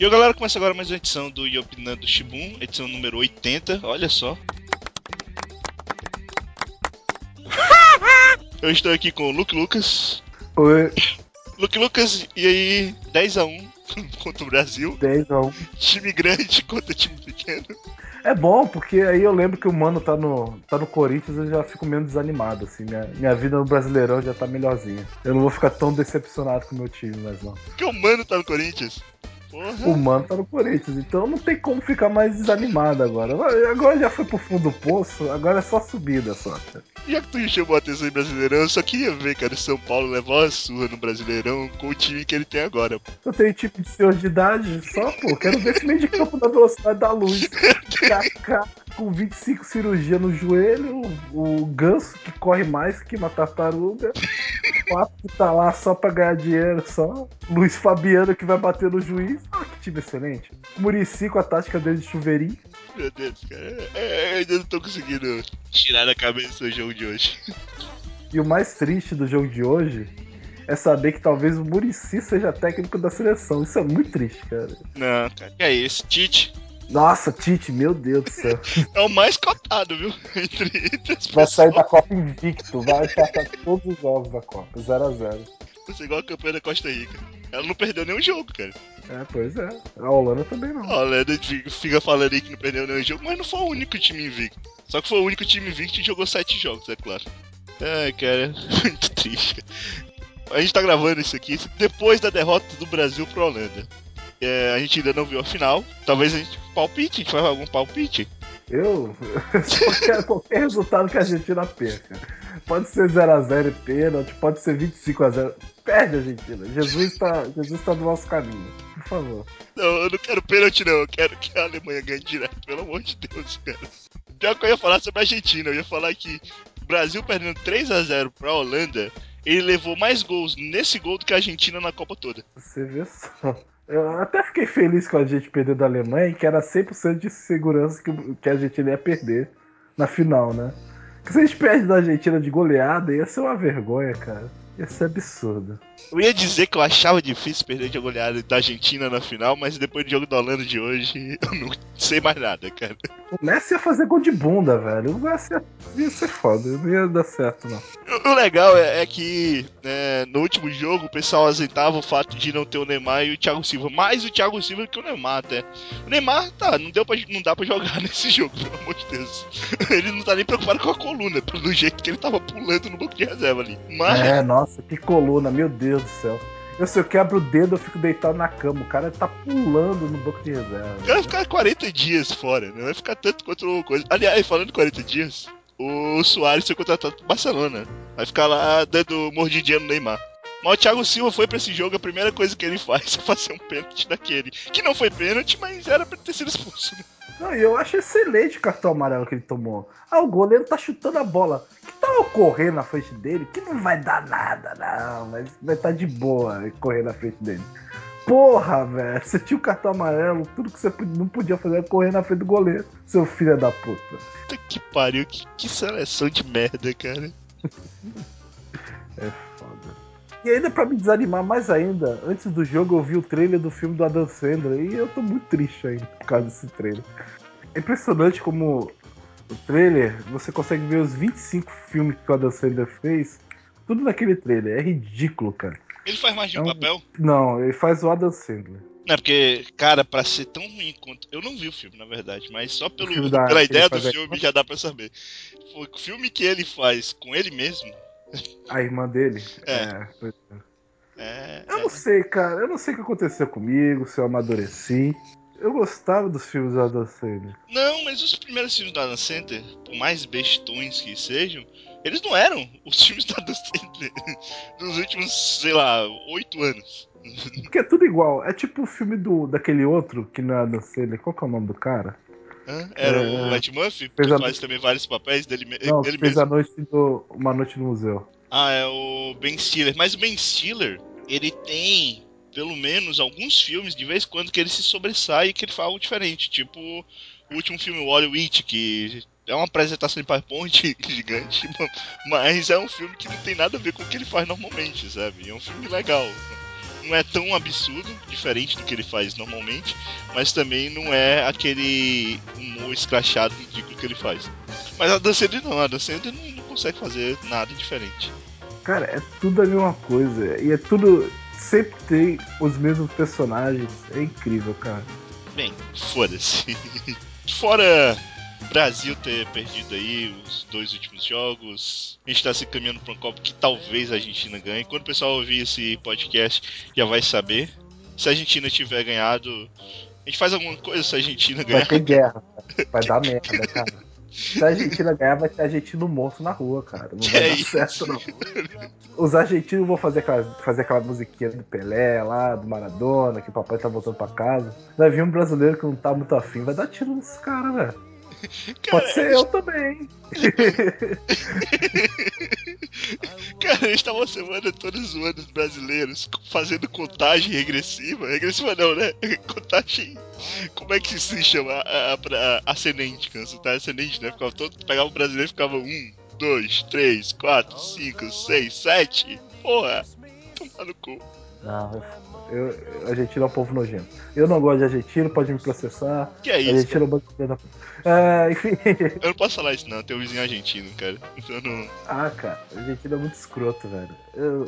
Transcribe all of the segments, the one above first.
E a galera começa agora mais uma edição do Yopinando Shibun, edição número 80, olha só. Eu estou aqui com o Luke Lucas. Oi. Luke Lucas, e aí, 10x1 contra o Brasil. 10x1. Time grande contra time pequeno. É bom, porque aí eu lembro que o Mano tá no, tá no Corinthians eu já fico menos desanimado, assim. Minha, minha vida no Brasileirão já tá melhorzinha. Eu não vou ficar tão decepcionado com o meu time mais não. Porque o Mano tá no Corinthians. Porra. O Mano tá no Corinthians, então não tem como ficar mais desanimado agora. Agora já foi pro fundo do poço, agora é só subida só. Já que tu chamou a atenção em Brasileirão, eu só queria ver, cara, o São Paulo levar uma surra no Brasileirão com o time que ele tem agora. Pô. Eu tenho tipo de senhor de idade só, pô. Quero ver esse meio de campo da velocidade da luz. Kaká com 25 cirurgias no joelho, o, o ganso que corre mais que uma tartaruga. O Pato que tá lá só pra ganhar dinheiro, só. Luiz Fabiano que vai bater no juiz. Ah, que time excelente. Murici com a tática dele de chuveirinho. Meu Deus, cara. É, eu ainda não tô conseguindo tirar da cabeça o jogo de hoje. E o mais triste do jogo de hoje é saber que talvez o Murici seja técnico da seleção. Isso é muito triste, cara. Não, cara. Que é isso? Tite. Nossa, Tite, meu Deus do céu. É o mais cotado, viu? Entre, entre Vai sair da Copa invicto, vai passar todos os jogos da Copa, 0x0. Vai ser igual a campanha da Costa Rica. Ela não perdeu nenhum jogo, cara. É, pois é. A Holanda também não. A Holanda fica falando aí que não perdeu nenhum jogo, mas não foi o único time invicto. Só que foi o único time invicto e jogou sete jogos, é claro. Ai, cara, muito triste. A gente tá gravando isso aqui depois da derrota do Brasil pro Holanda. É, a gente ainda não viu a final. Talvez a gente palpite, a gente faz algum palpite. Eu, quero qualquer resultado que a Argentina perca. Pode ser 0x0 e pênalti, pode ser 25x0. Perde a Argentina. Jesus tá, Jesus tá no nosso caminho. Por favor. Não, eu não quero pênalti, não. Eu quero que a Alemanha ganhe direto, pelo amor de Deus, cara. Pior que eu ia falar sobre a Argentina, eu ia falar que o Brasil perdendo 3x0 pra Holanda, ele levou mais gols nesse gol do que a Argentina na Copa toda. Você vê só. Eu até fiquei feliz com a gente perder da Alemanha, que era 100% de segurança que, que a Argentina ia perder na final, né? Porque se a gente perde da Argentina de goleada, ia ser uma vergonha, cara. Ia ser absurdo. Eu ia dizer que eu achava difícil perder de goleada da Argentina na final, mas depois do jogo da Holanda de hoje, eu não sei mais nada, cara. O Messi ia fazer gol de bunda, velho. O Messi ia, ia ser foda, não ia dar certo, não. O legal é, é que né, no último jogo o pessoal azeitava o fato de não ter o Neymar e o Thiago Silva. Mais o Thiago Silva que o Neymar, até. O Neymar, tá, não, deu pra, não dá pra jogar nesse jogo, pelo amor de Deus. Ele não tá nem preocupado com a coluna, pelo jeito que ele tava pulando no banco de reserva ali. Mas... É, nossa, que coluna, meu Deus do céu. Eu, se eu quebro o dedo, eu fico deitado na cama. O cara tá pulando no banco de reserva. O cara vai ficar 40 dias fora, não vai ficar tanto quanto coisa. Aliás, falando em 40 dias, o Soares foi contratado pro Barcelona. Vai ficar lá dando mordidinha no Neymar. Mas o Thiago Silva foi pra esse jogo, a primeira coisa que ele faz é fazer um pênalti daquele. Que não foi pênalti, mas era pra ter sido expulso. Né? Não, eu acho excelente o cartão amarelo que ele tomou. Ah, o goleiro tá chutando a bola. Que tal correr na frente dele? Que não vai dar nada, não. Mas vai estar tá de boa correr na frente dele. Porra, velho. Você tinha o cartão amarelo, tudo que você não podia fazer era correr na frente do goleiro. Seu filho da puta. Puta que pariu, que, que seleção de merda, cara. é. E ainda para me desanimar mais ainda, antes do jogo eu vi o trailer do filme do Adam Sandler e eu tô muito triste ainda por causa desse trailer. É impressionante como o trailer, você consegue ver os 25 filmes que o Adam Sandler fez, tudo naquele trailer. É ridículo, cara. Ele faz mais de um, É um- papel? Não, ele faz o Adam Sandler. Não, é porque, cara, pra ser tão ruim quanto. Eu não vi o filme, na verdade, mas só pelo, pela ideia do filme aqui? já dá pra saber. O filme que ele faz com ele mesmo. A irmã dele. É. pois é. É. Eu não sei, cara. Eu não sei o que aconteceu comigo, se eu amadureci. Eu gostava dos filmes do Adam Sandler. Não, mas os primeiros filmes da Adam Center, por mais bestões que sejam, eles não eram os filmes da Adam Center dos últimos, sei lá, oito anos. Porque é tudo igual. É tipo o filme do, daquele outro que não é Adam Sandler. Qual que é o nome do cara? Hã? Era É, o Ed Murphy, que faz também vários papéis dele, Não, dele fez mesmo. a noite do, Uma Noite no Museu. Ah, é o Ben Stiller. Mas o Ben Stiller, ele tem pelo menos alguns filmes de vez em quando que ele se sobressai e que ele faz algo diferente. Tipo o último filme Wall Witch, que é uma apresentação em PowerPoint gigante, mas é um filme que não tem nada a ver com o que ele faz normalmente, sabe? É um filme legal. Não é tão absurdo, diferente do que ele faz normalmente, mas também não é aquele humor escrachado ridículo que ele faz. Mas a dança dele não, a dança dele não, não consegue fazer nada diferente. Cara, é tudo a mesma coisa. E é tudo. Sempre tem os mesmos personagens. É incrível, cara. Bem, foda-se. Fora Brasil ter perdido aí os dois últimos jogos, a gente tá se caminhando pra um copo que talvez a Argentina ganhe. Quando o pessoal ouvir esse podcast, já vai saber. Se a Argentina tiver ganhado, a gente faz alguma coisa se a Argentina ganhar. Vai ter guerra, cara. vai dar merda, cara. Se a Argentina ganhar, vai ter argentino morto na rua, cara. Não vai É dar isso. certo, não. Os argentinos vão fazer aquela, fazer aquela musiquinha do Pelé lá, do Maradona, que o papai tá voltando pra casa. Vai vir um brasileiro que não tá muito afim, vai dar tiro nesses caras, velho. Cara, Pode ser eu também. Cara, a gente tá uma semana toda zoando os brasileiros, fazendo contagem regressiva. Regressiva não, né? Contagem. Como é que se chama? A, a, a- ascendente, você tá ascendente, né? Ficava todo. Pegava o brasileiro e ficava um, dois, três, quatro, cinco, seis, sete. Porra! Tomar no cu. Não, eu, eu, argentino é um povo nojento. Eu não gosto de argentino, pode me processar. Que é isso? Argentino é um. É, enfim. Eu não posso falar isso, não. Tem um vizinho argentino, cara. Não. Ah, cara, argentino é muito escroto, velho. Eu,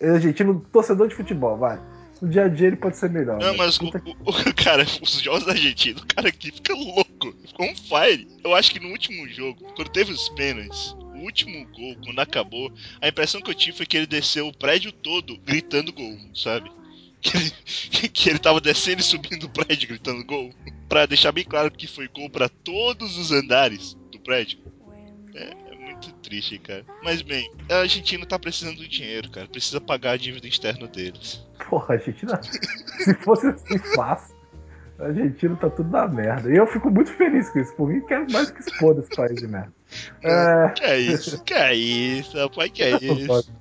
eu, argentino, torcedor de futebol, vai. No dia a dia ele pode ser melhor. Não, mas o- o- cara, os jogos argentinos, o cara aqui fica louco, ficou um fire. Eu acho que no último jogo, quando teve os pênaltis, o último gol, quando acabou, a impressão que eu tive foi que ele desceu o prédio todo gritando gol, sabe? Que ele, que ele tava descendo e subindo o prédio gritando gol. Pra deixar bem claro que foi gol pra todos os andares do prédio. É, é muito triste, cara. Mas bem, a Argentina tá precisando do dinheiro, cara. Precisa pagar a dívida externa deles. Porra, a Argentina. se fosse assim fácil, a Argentina tá tudo na merda. E eu fico muito feliz com isso. Por mim, quero mais que expor esse país de merda. É, Que é isso? Que é isso, rapaz? Que é eu, não isso? gosto,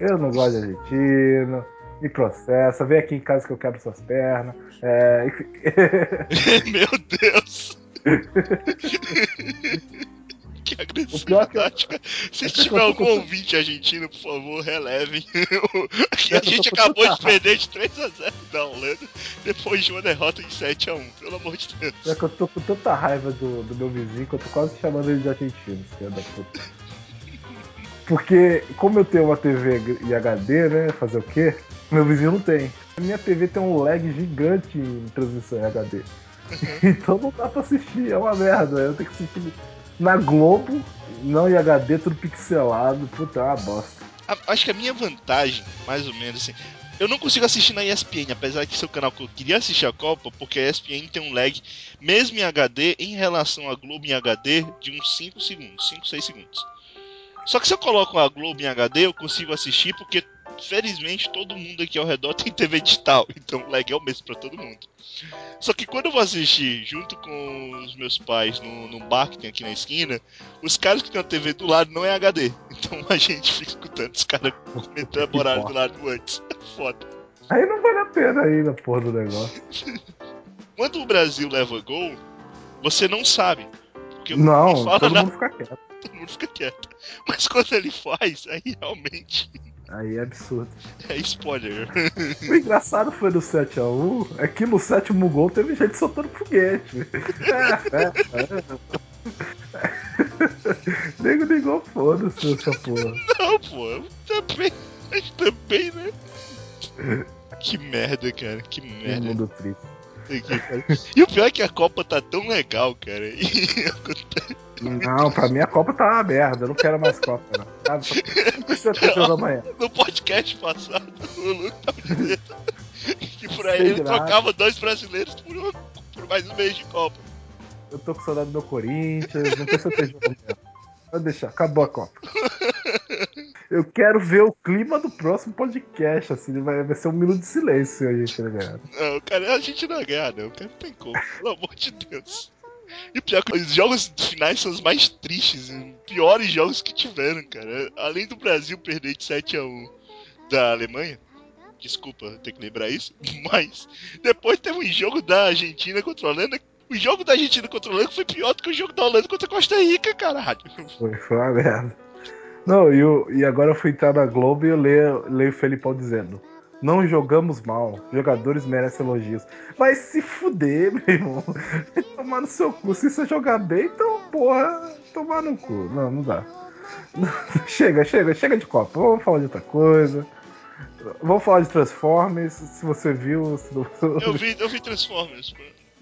eu não gosto de argentino. Me processa, vem aqui em casa que eu quebro suas pernas. É. Meu Deus! que pior é que eu- agressividade. Se tiver algum ouvinte argentino, por favor, relevem. A gente acabou de perder de 3x0 da Holanda depois de uma derrota de 7x1, pelo amor de Deus. É que eu tô com tanta raiva do, do meu vizinho que eu tô quase chamando ele de argentino, filho da puta. Porque, como eu tenho uma TV em HD, né? Fazer o quê? Meu vizinho não tem. A minha TV tem um lag gigante em transmissão em HD. Então não dá pra assistir, é uma merda. Eu tenho que assistir na Globo, não em HD, tudo pixelado. Puta, é uma bosta. Acho que a minha vantagem, mais ou menos assim. Eu não consigo assistir na ESPN, apesar de ser o canal que eu queria assistir a Copa, porque a ESPN tem um lag, mesmo em HD, em relação à Globo em HD, de uns 5 segundos, 5, 6 segundos. Só que se eu coloco a Globo em HD, eu consigo assistir, porque felizmente todo mundo aqui ao redor tem TV digital, então o lag é o mesmo pra todo mundo. Só que quando eu vou assistir junto com os meus pais no, no bar que tem aqui na esquina, os caras que tem a TV do lado não é HD. Então a gente fica escutando os caras comentando Que horário do lado antes. Foda. Aí não vale a pena aí na porra do negócio. Quando o Brasil leva gol, você não sabe. Porque Não, não fala todo nada, mundo fica quieto. todo mundo fica quieto. Mas quando ele faz, aí realmente Aí é absurdo. é spoiler. O engraçado foi do 7x1 é que no sétimo gol teve gente soltando foguete. É, é, é. Nego ligou, foda-se essa porra. Não, pô, também, mas também, né? Que merda, cara, que Que merda. mundo triste. E o pior é que a Copa tá tão legal, cara. Não, pra mim a Copa tá uma merda. Eu não quero mais Copa, não. Sabe? Só- Não precisa ter jogo amanhã. no podcast passado, o Luke tava dizendo que por aí ele trocava dois brasileiros por, um- por mais um mês de Copa. Eu tô com saudade do meu Corinthians. Não precisa ter jogo amanhã. Pode deixar, acabou a Copa. Eu quero ver o clima do próximo podcast, assim, vai, vai ser um minuto de silêncio se a gente não ganhar. Não, cara, a gente não vai ganhar, não. Cara, não tem como, pelo amor de Deus. E pior é que os jogos finais são os mais tristes, e piores jogos que tiveram, cara. Além do Brasil perder de 7x1 da Alemanha, desculpa ter que lembrar isso, mas depois teve um jogo da Argentina contra a Holanda. O jogo da Argentina contra a Holanda foi pior do que o jogo da Holanda contra a Costa Rica, caralho. Foi, foi uma merda. Não, e, eu, e agora eu fui entrar na Globo e eu leio, leio o Felipão dizendo: Não jogamos mal. Jogadores merecem elogios. Vai se fuder, meu irmão. Vai tomar no seu cu. Se você jogar bem, então, porra, tomar no cu. Não, não dá. chega, chega, chega de copa. Vamos falar de outra coisa. Vamos falar de Transformers. Se você viu. Se não... Eu vi, eu vi Transformers.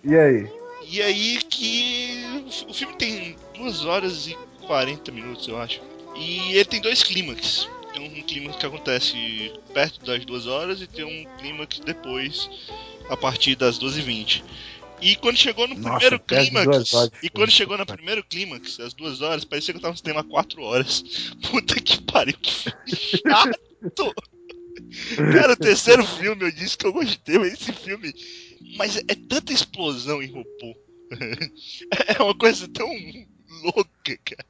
E aí? E aí que. O filme tem 2 horas e 40 minutos, eu acho. E ele tem dois clímax. Tem um clímax que acontece perto das duas horas e tem um clímax depois, a partir das 12h20. E quando chegou no Nossa, primeiro clímax, horas, e quando chegou no primeiro clímax, às duas horas, parecia que eu tava no cinema quatro horas. Puta que pariu, que chato! Cara, o terceiro filme eu disse que eu gostei, mas esse filme. Mas é tanta explosão em robô. É uma coisa tão louca, cara.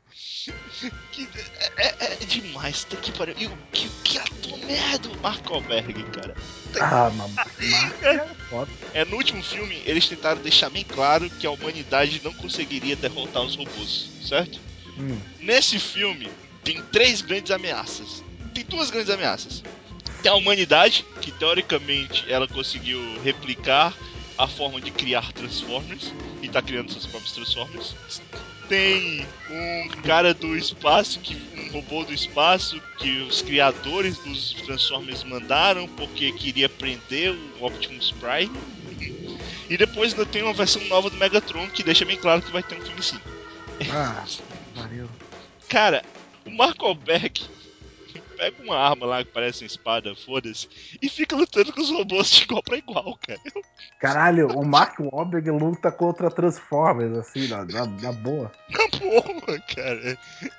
Que é, é- é demais, tá que pariu. E o que, que ator merda o Mark Wahlberg, cara. Ah, mamãe. é foda. É, no último filme, eles tentaram deixar bem claro que a humanidade não conseguiria derrotar os robôs, certo? Hum. Nesse filme, tem três grandes ameaças. Tem duas grandes ameaças. Tem a humanidade, que teoricamente ela conseguiu replicar a forma de criar Transformers e tá criando seus próprios Transformers. Tem um cara do espaço, que, um robô do espaço, que os criadores dos Transformers mandaram porque queria prender o Optimus Prime. E depois ainda tem uma versão nova do Megatron que deixa bem claro que vai ter um filme sim. Ah, valeu. Cara, o Mark Wahlberg pega uma arma lá que parece uma espada, foda-se, e fica lutando com os robôs de igual pra igual, cara. Caralho, o Mark Wahlberg luta contra Transformers, assim, na, na, na boa. Na boa, cara.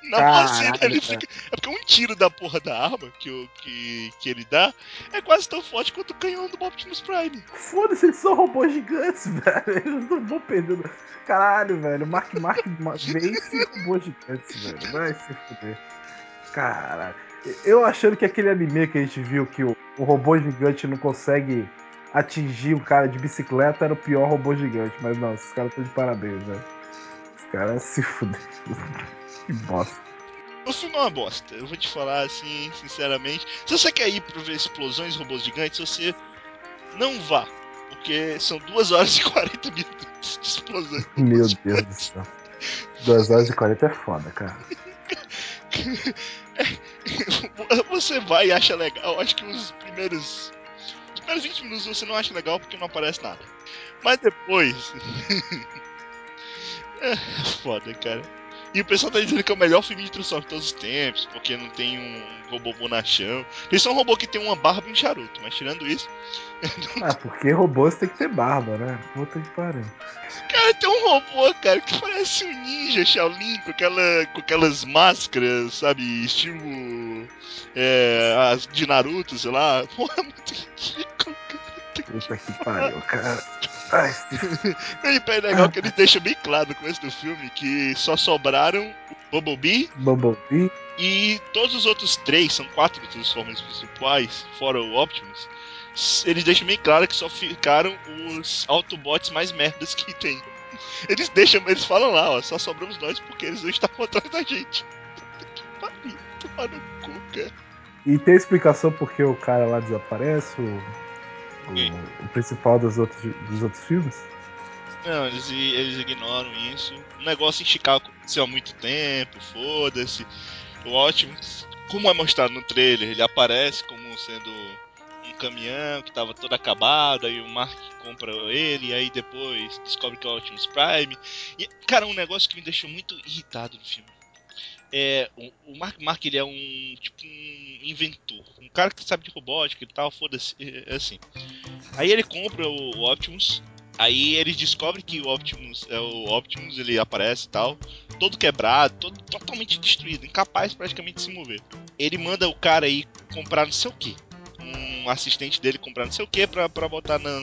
Na Caralho, vacina ele cara. fica. É porque um tiro da porra da arma que, o- que, que ele dá é quase tão forte quanto o canhão do Optimus Prime. Foda-se, eles são robôs gigantes, velho. Eles não vão perder. Caralho, velho. O Mark Mark ma- vence robôs gigantes, velho. Vai se fuder. Caralho. Eu achando que aquele anime que a gente viu que o, o robô gigante não consegue atingir o cara de bicicleta era o pior robô gigante. Mas não, esses caras estão de parabéns, velho. Os caras se fuderam. Que bosta. O filme é uma bosta. Eu vou te falar assim, sinceramente. Se você quer ir pra ver explosões e robôs gigantes, você não vá. Porque são 2 horas e 40 minutos de explosões. Meu Deus do céu. 2 horas e 40 é foda, cara. Você vai e acha legal. Acho que os primeiros. Os primeiros 20 minutos você não acha legal porque não aparece nada. Mas depois. é foda, cara. E o pessoal tá dizendo que é o melhor filme de Transformers de todos os tempos, porque não tem um robô bonachão. Tem só um robô que tem uma barba e um charuto, mas tirando isso. Ah, porque robôs tem que ter barba, né? Puta que pariu. Cara, tem um robô, cara, que parece um ninja Shaolin com, aquela, com aquelas máscaras, sabe? Estilo. É, as de Naruto, sei lá. Porra, é muito ridículo. Puta que pariu, cara. Ai, se E é legal que eles deixam bem claro no começo do filme que só sobraram Bumblebee Bumblebee. e todos os outros três, são quatro Transformers principais, fora o Optimus. Eles deixam bem claro que só ficaram os Autobots mais merdas que tem. Eles deixam, eles falam lá, ó, só sobramos nós porque eles não estavam atrás da gente. Que pariu, tomar no cu, cara. E tem explicação por que o cara lá desaparece, o, Quem? O, o principal dos outros, dos outros filmes? Não, eles, eles ignoram isso. O negócio em Chicago aconteceu há muito tempo, foda-se. O Optimus, como é mostrado no trailer, ele aparece como sendo um caminhão que tava todo acabado, aí o Mark compra ele, e aí depois descobre que é o Optimus Prime. E, cara, um negócio que me deixou muito irritado no filme. É, o, Mark Mark ele é um tipo um inventor, um cara que sabe de robótica e tal, foda-se, é, é assim. Aí ele compra o, Optimus, aí eles descobrem que o Optimus é o Optimus, ele aparece e tal, todo quebrado, todo totalmente destruído, incapaz praticamente de se mover. Ele manda o cara aí comprar não sei o que. Um assistente dele comprar não sei o que pra botar na,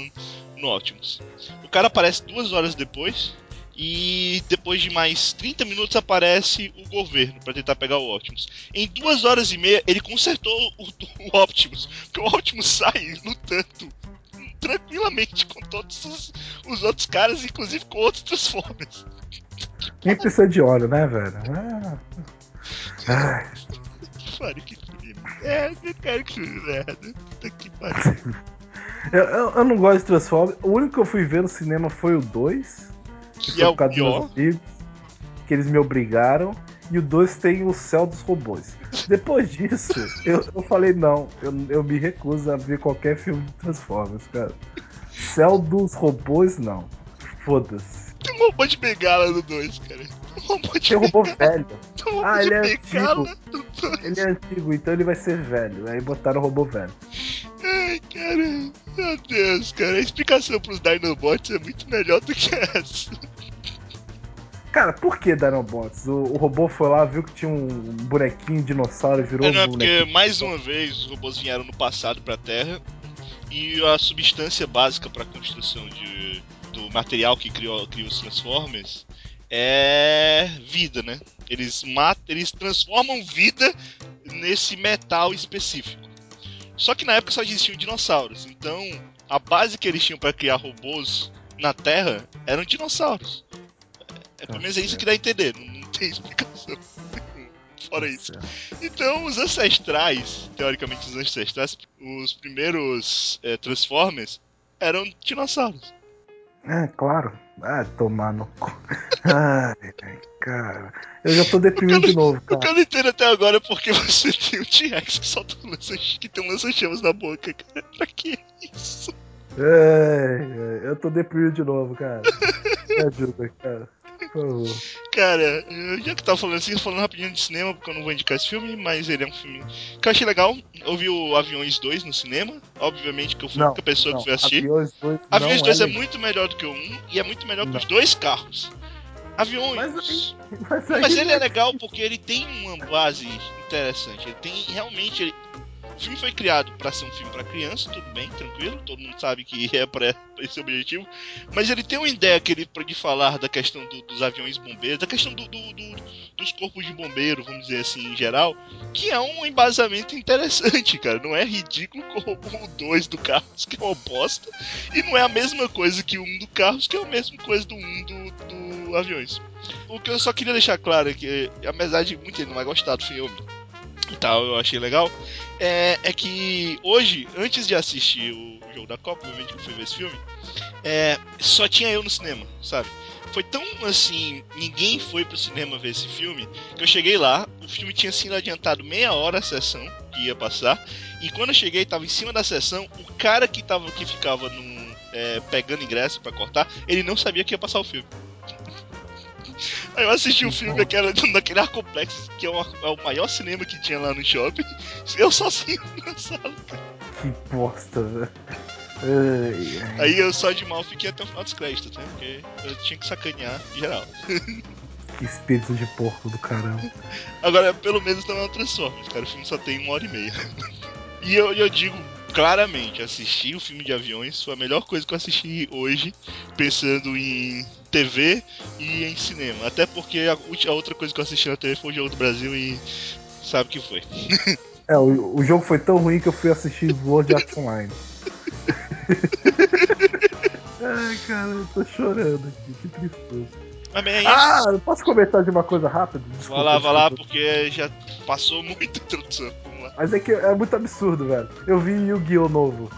no Optimus. O cara aparece duas horas depois. E depois de mais 30 minutos aparece o governo pra tentar pegar o Optimus. Em duas horas e meia ele consertou o, o Optimus. Porque o Optimus sai lutando tranquilamente com todos os, os outros caras, inclusive com outros Transformers. Nem precisa de óleo, né, velho? Ah. Ai, Que filme É, eu quero que merda. Puta que pariu. Eu, eu não gosto de Transformers. O único que eu fui ver no cinema foi o 2. Que foi é por o pior. amigos, que eles me obrigaram. E o 2 tem o céu dos robôs. Depois disso, eu, eu falei, não, eu, eu me recuso a ver qualquer filme de Transformers, cara. Céu dos robôs, não. Foda-se. Tem um robô de bengala no 2, cara. Um robô de Tem um robô velho. Um Ah, ele é 2. Ele é antigo, então ele vai ser velho. Aí botaram o robô velho. Ai, cara. Meu Deus, cara. A explicação pros Dinobots é muito melhor do que essa. Cara, por que Dinobots? O, o robô foi lá, viu que tinha um bonequinho dinossauro e virou É, não, é um porque bonequinho. mais uma vez os robôs vieram no passado pra Terra e a substância básica pra construção de, do material que criou, criou os Transformers é vida, né? Eles matam, eles transformam vida nesse metal específico. Só que na época só existiam dinossauros, então a base que eles tinham pra criar robôs na Terra eram dinossauros. É, pelo menos é isso que dá a entender, não, não tem explicação. Fora isso. Então, os ancestrais, teoricamente os ancestrais, os primeiros é, Transformers eram dinossauros. É, claro. Ah, tomar no cu. Ai, cara. Eu já tô deprimido de novo, O que cara. eu não entendo até agora é porque você tem um T-Rex que solta um lança que tem um lança-chamas na boca, cara. Pra que isso? Ai, eu tô deprimido de novo, cara. Me ajuda, cara. Cara, eu- já que tava falando assim, falando rapidinho de cinema, porque eu não vou indicar esse filme, mas ele é um filme que eu achei legal. Eu vi o Aviões 2 no cinema, obviamente que eu fui a Não, única pessoa não, que foi assistir. Aviões 2 Aviões não 2 é, legal. muito melhor do que o 1 e é muito melhor que os dois carros. Aviões. Mas Mas, aí Mas ele é legal porque ele tem uma base interessante. Ele tem realmente. ele- O filme foi criado pra ser um filme pra criança, tudo bem, tranquilo, todo mundo sabe que é pra esse objetivo. Mas ele tem uma ideia que ele de falar da questão do- dos aviões bombeiros, da questão do, do- do- dos corpos de bombeiro, vamos dizer assim, em geral, que é um embasamento interessante, cara. Não é ridículo como o 2 do Carros, que é uma bosta, e não é a mesma coisa que o 1 do Carros, que é a mesma coisa do 1 do, do Aviões. O que eu só queria deixar claro é que, apesar de muita gente não vai gostar do filme e tal, eu achei legal, é, é que hoje, antes de assistir o jogo da Copa, obviamente que eu fui ver esse filme, é, só tinha eu no cinema, sabe? Foi tão assim, ninguém foi pro cinema ver esse filme, que eu cheguei lá, o filme tinha sido adiantado meia hora a sessão que ia passar, e quando eu cheguei, tava em cima da sessão, o cara que, tava, que ficava num, é, pegando ingresso pra cortar, ele não sabia que ia passar o filme. Aí eu assisti o filme naquela, naquele Arcoplex, que é, o- é o maior cinema que tinha lá no shopping. Eu sozinho na sala. Que bosta, velho. Aí eu só de mal fiquei até o final dos créditos, né? Porque eu tinha que sacanear geral. Que espírito de porco do caramba. Agora, pelo menos não é um Transformers, cara. O filme só tem uma hora e meia. E eu, eu digo claramente, assistir o filme de aviões foi a melhor coisa que eu assisti hoje, pensando em TV e em cinema. Até porque a, a outra coisa que eu assisti na TV foi o Jogo do Brasil e sabe o que foi. É, o, o jogo foi tão ruim que eu fui assistir Sword Art Online. Ai, cara, eu tô chorando aqui, que tristeza. Mas bem, é isso. Ah, eu posso comentar de uma coisa rápida? Desculpa, vai lá, vai lá, porque já passou muita introdução. Mas é que é muito absurdo, velho. Eu vi Yu-Gi-Oh! novo.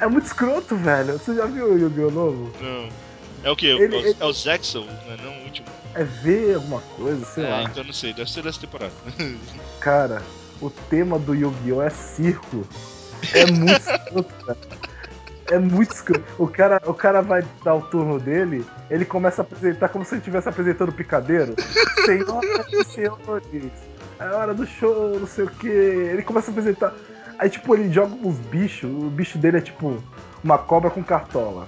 É muito escroto, velho. Você já viu o Yu-Gi-Oh! novo? Não. É o que? Ele- é, o- ele- é o Zexel, né? Não o último. É ver alguma coisa, sei é, lá. então não sei, deve ser dessa temporada. Cara, o tema do Yu-Gi-Oh! é circo. É muito escroto, velho. É muito escroto. O cara, o cara vai dar o turno dele, ele começa a apresentar como se ele estivesse apresentando o picadeiro. Senhoras e senhores, é hora do show, não sei o que. Ele começa a apresentar. Aí, tipo, ele joga uns bichos. O bicho dele é tipo uma cobra com cartola.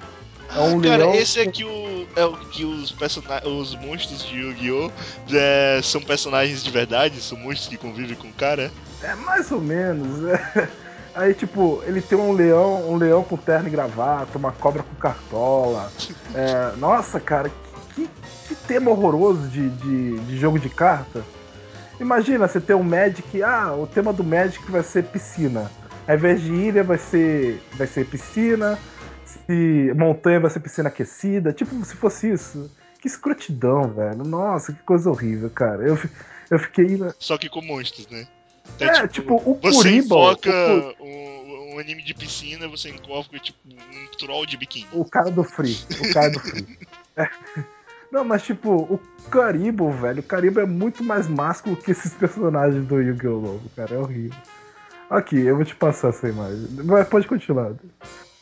É um Cara, leão. esse é que, o, é o que os, persona- os monstros de Yu-Gi-Oh! é, são personagens de verdade, são monstros que convivem com o cara. É mais ou menos. é. Aí, tipo, ele tem um leão, um leão com terno e gravata, uma cobra com cartola. É, nossa, cara, que, que tema horroroso de, de, de jogo de carta. Imagina, você ter um Magic, ah, o tema do Magic vai ser piscina. Ao invés de ilha vai ser, vai ser piscina, se montanha vai ser piscina aquecida, tipo, se fosse isso. Que escrotidão, velho. Nossa, que coisa horrível, cara. Eu, eu fiquei. Só que com monstros, né? É, tipo, o Você o Ku- um, um anime de piscina, você enfoca tipo um troll de biquíni. O cara do Free. O cara do Free. É. Não, mas tipo, o Caribo, velho, o Caribo é muito mais másculo que esses personagens do Yu-Gi-Oh! Lobo, cara, é horrível. Aqui, eu vou te passar essa imagem. Mas pode continuar.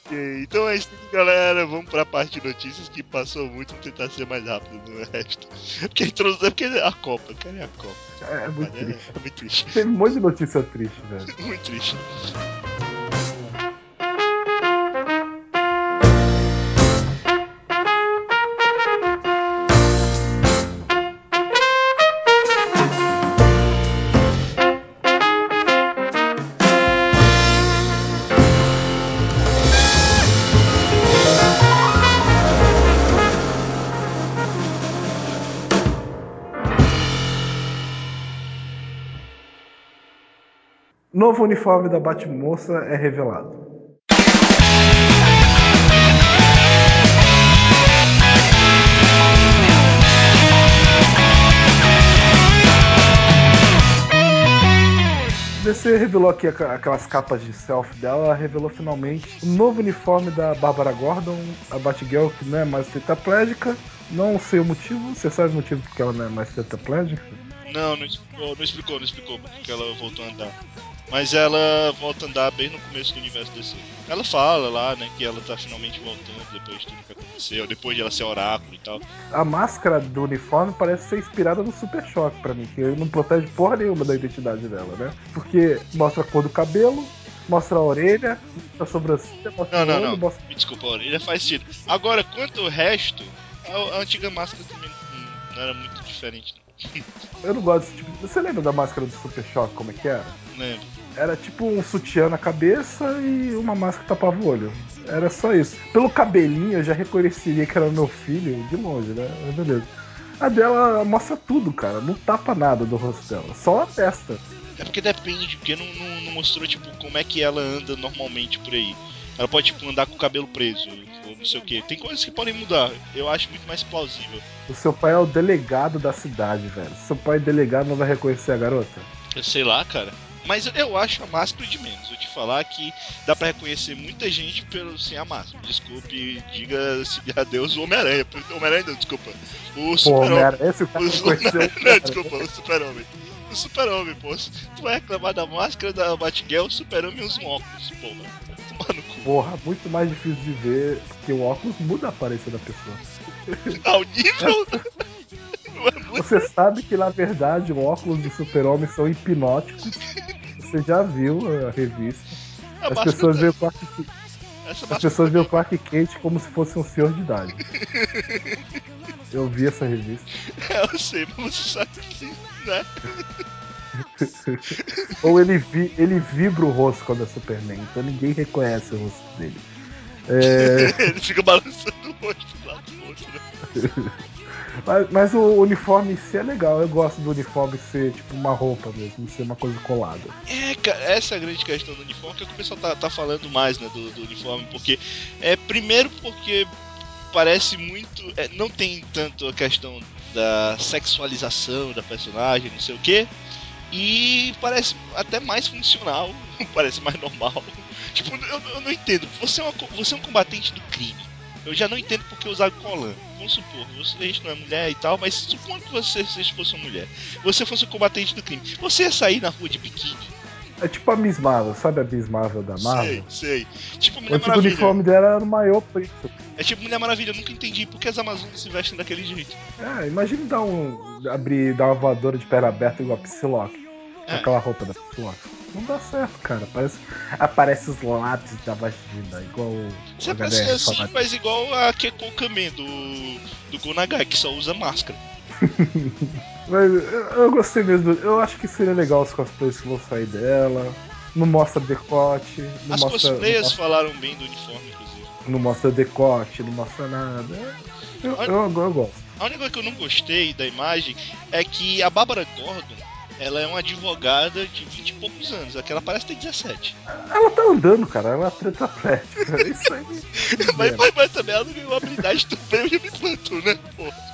Ok, Então é isso, galera. Vamos pra parte de notícias que passou muito. Vamos tentar ser mais rápido no resto. Porque, introdu- é porque é a Copa, cara, é a Copa. É, é muito É, triste. é muito triste. Teve um monte de notícia triste, velho. Muito triste. Novo uniforme da Batmoça é revelado. DC revelou aqui aqu- aquelas capas de selfie dela, ela revelou finalmente o novo uniforme da Bárbara Gordon, a Batgirl que não é mais tetraplégica. Não sei o motivo, você sabe o motivo porque ela não é mais tetraplégica? Não, não explicou, não explicou, não explicou porque ela voltou a andar. Mas ela volta a andar bem no começo do universo DC. Ela fala lá, né, que ela tá finalmente voltando depois de tudo que aconteceu, depois de ela ser oráculo e tal. A máscara do uniforme parece ser inspirada no Super Choque pra mim, que não protege porra nenhuma da identidade dela, né? Porque mostra a cor do cabelo, mostra a orelha, mostra a sobrancelha, mostra Não, não, o olho, não. mostra... Me desculpa, a orelha faz sentido. Agora, quanto ao resto, a, antiga máscara também não, não era muito diferente, não. Eu não gosto desse tipo. Você lembra da máscara do Super Choque, como é que era? Lembro. Era tipo um sutiã na cabeça e uma máscara que tapava o olho. Era só isso. Pelo cabelinho eu já reconheceria que era meu filho de longe, né? Mas beleza. A dela mostra tudo, cara. Não tapa nada do rosto dela. Só a testa. É porque depende, porque não, não, não mostrou, tipo, como é que ela anda normalmente por aí. Ela pode, tipo, andar com o cabelo preso, ou não sei o que. Tem coisas que podem mudar. Eu acho muito mais plausível. O seu pai é o delegado da cidade, velho. Seu pai é delegado não vai reconhecer a garota? Eu sei lá, cara. Mas eu acho a máscara de menos. Vou te falar que dá pra reconhecer muita gente pelo sem a máscara. Desculpe, diga-se adeus o Homem-Aranha. O Homem-Aranha não, desculpa. O Pô, Super-Homem. O o Não, desculpa, o Super-Homem. O Super-Homem, pô. Tu vai reclamar da máscara da Batgirl, o Super-Homem e os óculos, cu. Porra, muito mais difícil de ver, porque o óculos muda a aparência da pessoa. Ao nível. É muito- Você sabe que na verdade os óculos do super-homem são hipnóticos. Você já viu a revista. A As pessoas veem o Clark, as pessoas veem o Clark Kent como se fosse um senhor de idade. Eu vi essa revista. É, eu sei, mas você sabe que. Né? Ou ele, vi, ele vibra o rosto quando é Superman, então ninguém reconhece o rosto dele. É, Ele fica balançando o rosto lado do outro, né? Mas, mas o uniforme em si é legal. Eu gosto do uniforme ser tipo uma roupa mesmo, ser uma coisa colada. É, cara, essa é a grande questão do uniforme, que é que o pessoal tá, tá falando mais, né, do, do uniforme, porque é primeiro porque parece muito, é, não tem tanto a questão da sexualização da personagem, não sei o que, e parece até mais funcional, parece mais normal. Tipo, eu, eu não entendo. Você é, uma você é um combatente do crime. Eu já não entendo por que usar colã. Vamos supor, você, a gente não é mulher e tal, mas supondo que você, você fosse uma mulher, você fosse um combatente do crime, você ia sair na rua de biquíni? É tipo a Miss Marvel, sabe a Miss Marvel da Marvel? Sei, sei. Tipo O Mulher tipo Maravilha. uniforme dela era no maior preto. É tipo Mulher Maravilha, eu nunca entendi por que as Amazonas se vestem daquele jeito. É, imagina dar um. abrir, dar uma voadora de perna aberta igual a Psylocke. É. aquela roupa da Psylocke. Não dá certo, cara. Parece, aparece os lábios da vagina, igual Você parece HDR assim, fala. mas igual a Keko Kamen do, do Gonagai, que só usa máscara. Mas eu, eu gostei mesmo. Eu acho que seria legal os cosplays que vão sair dela. Não mostra decote. Não As mostra, cosplayers mostra, falaram bem do uniforme, inclusive. não mostra decote, não mostra nada. Eu, eu, eu gosto. A única coisa que eu não gostei da imagem é que a Bárbara Gordon, ela é uma advogada de 20 e poucos anos. Aquela parece ter 17. Ela tá andando, cara. Ela é tetraplégica. É isso aí. mas, mas, mas também ela não ganhou habilidade do prêmio de me plantou, né, porra?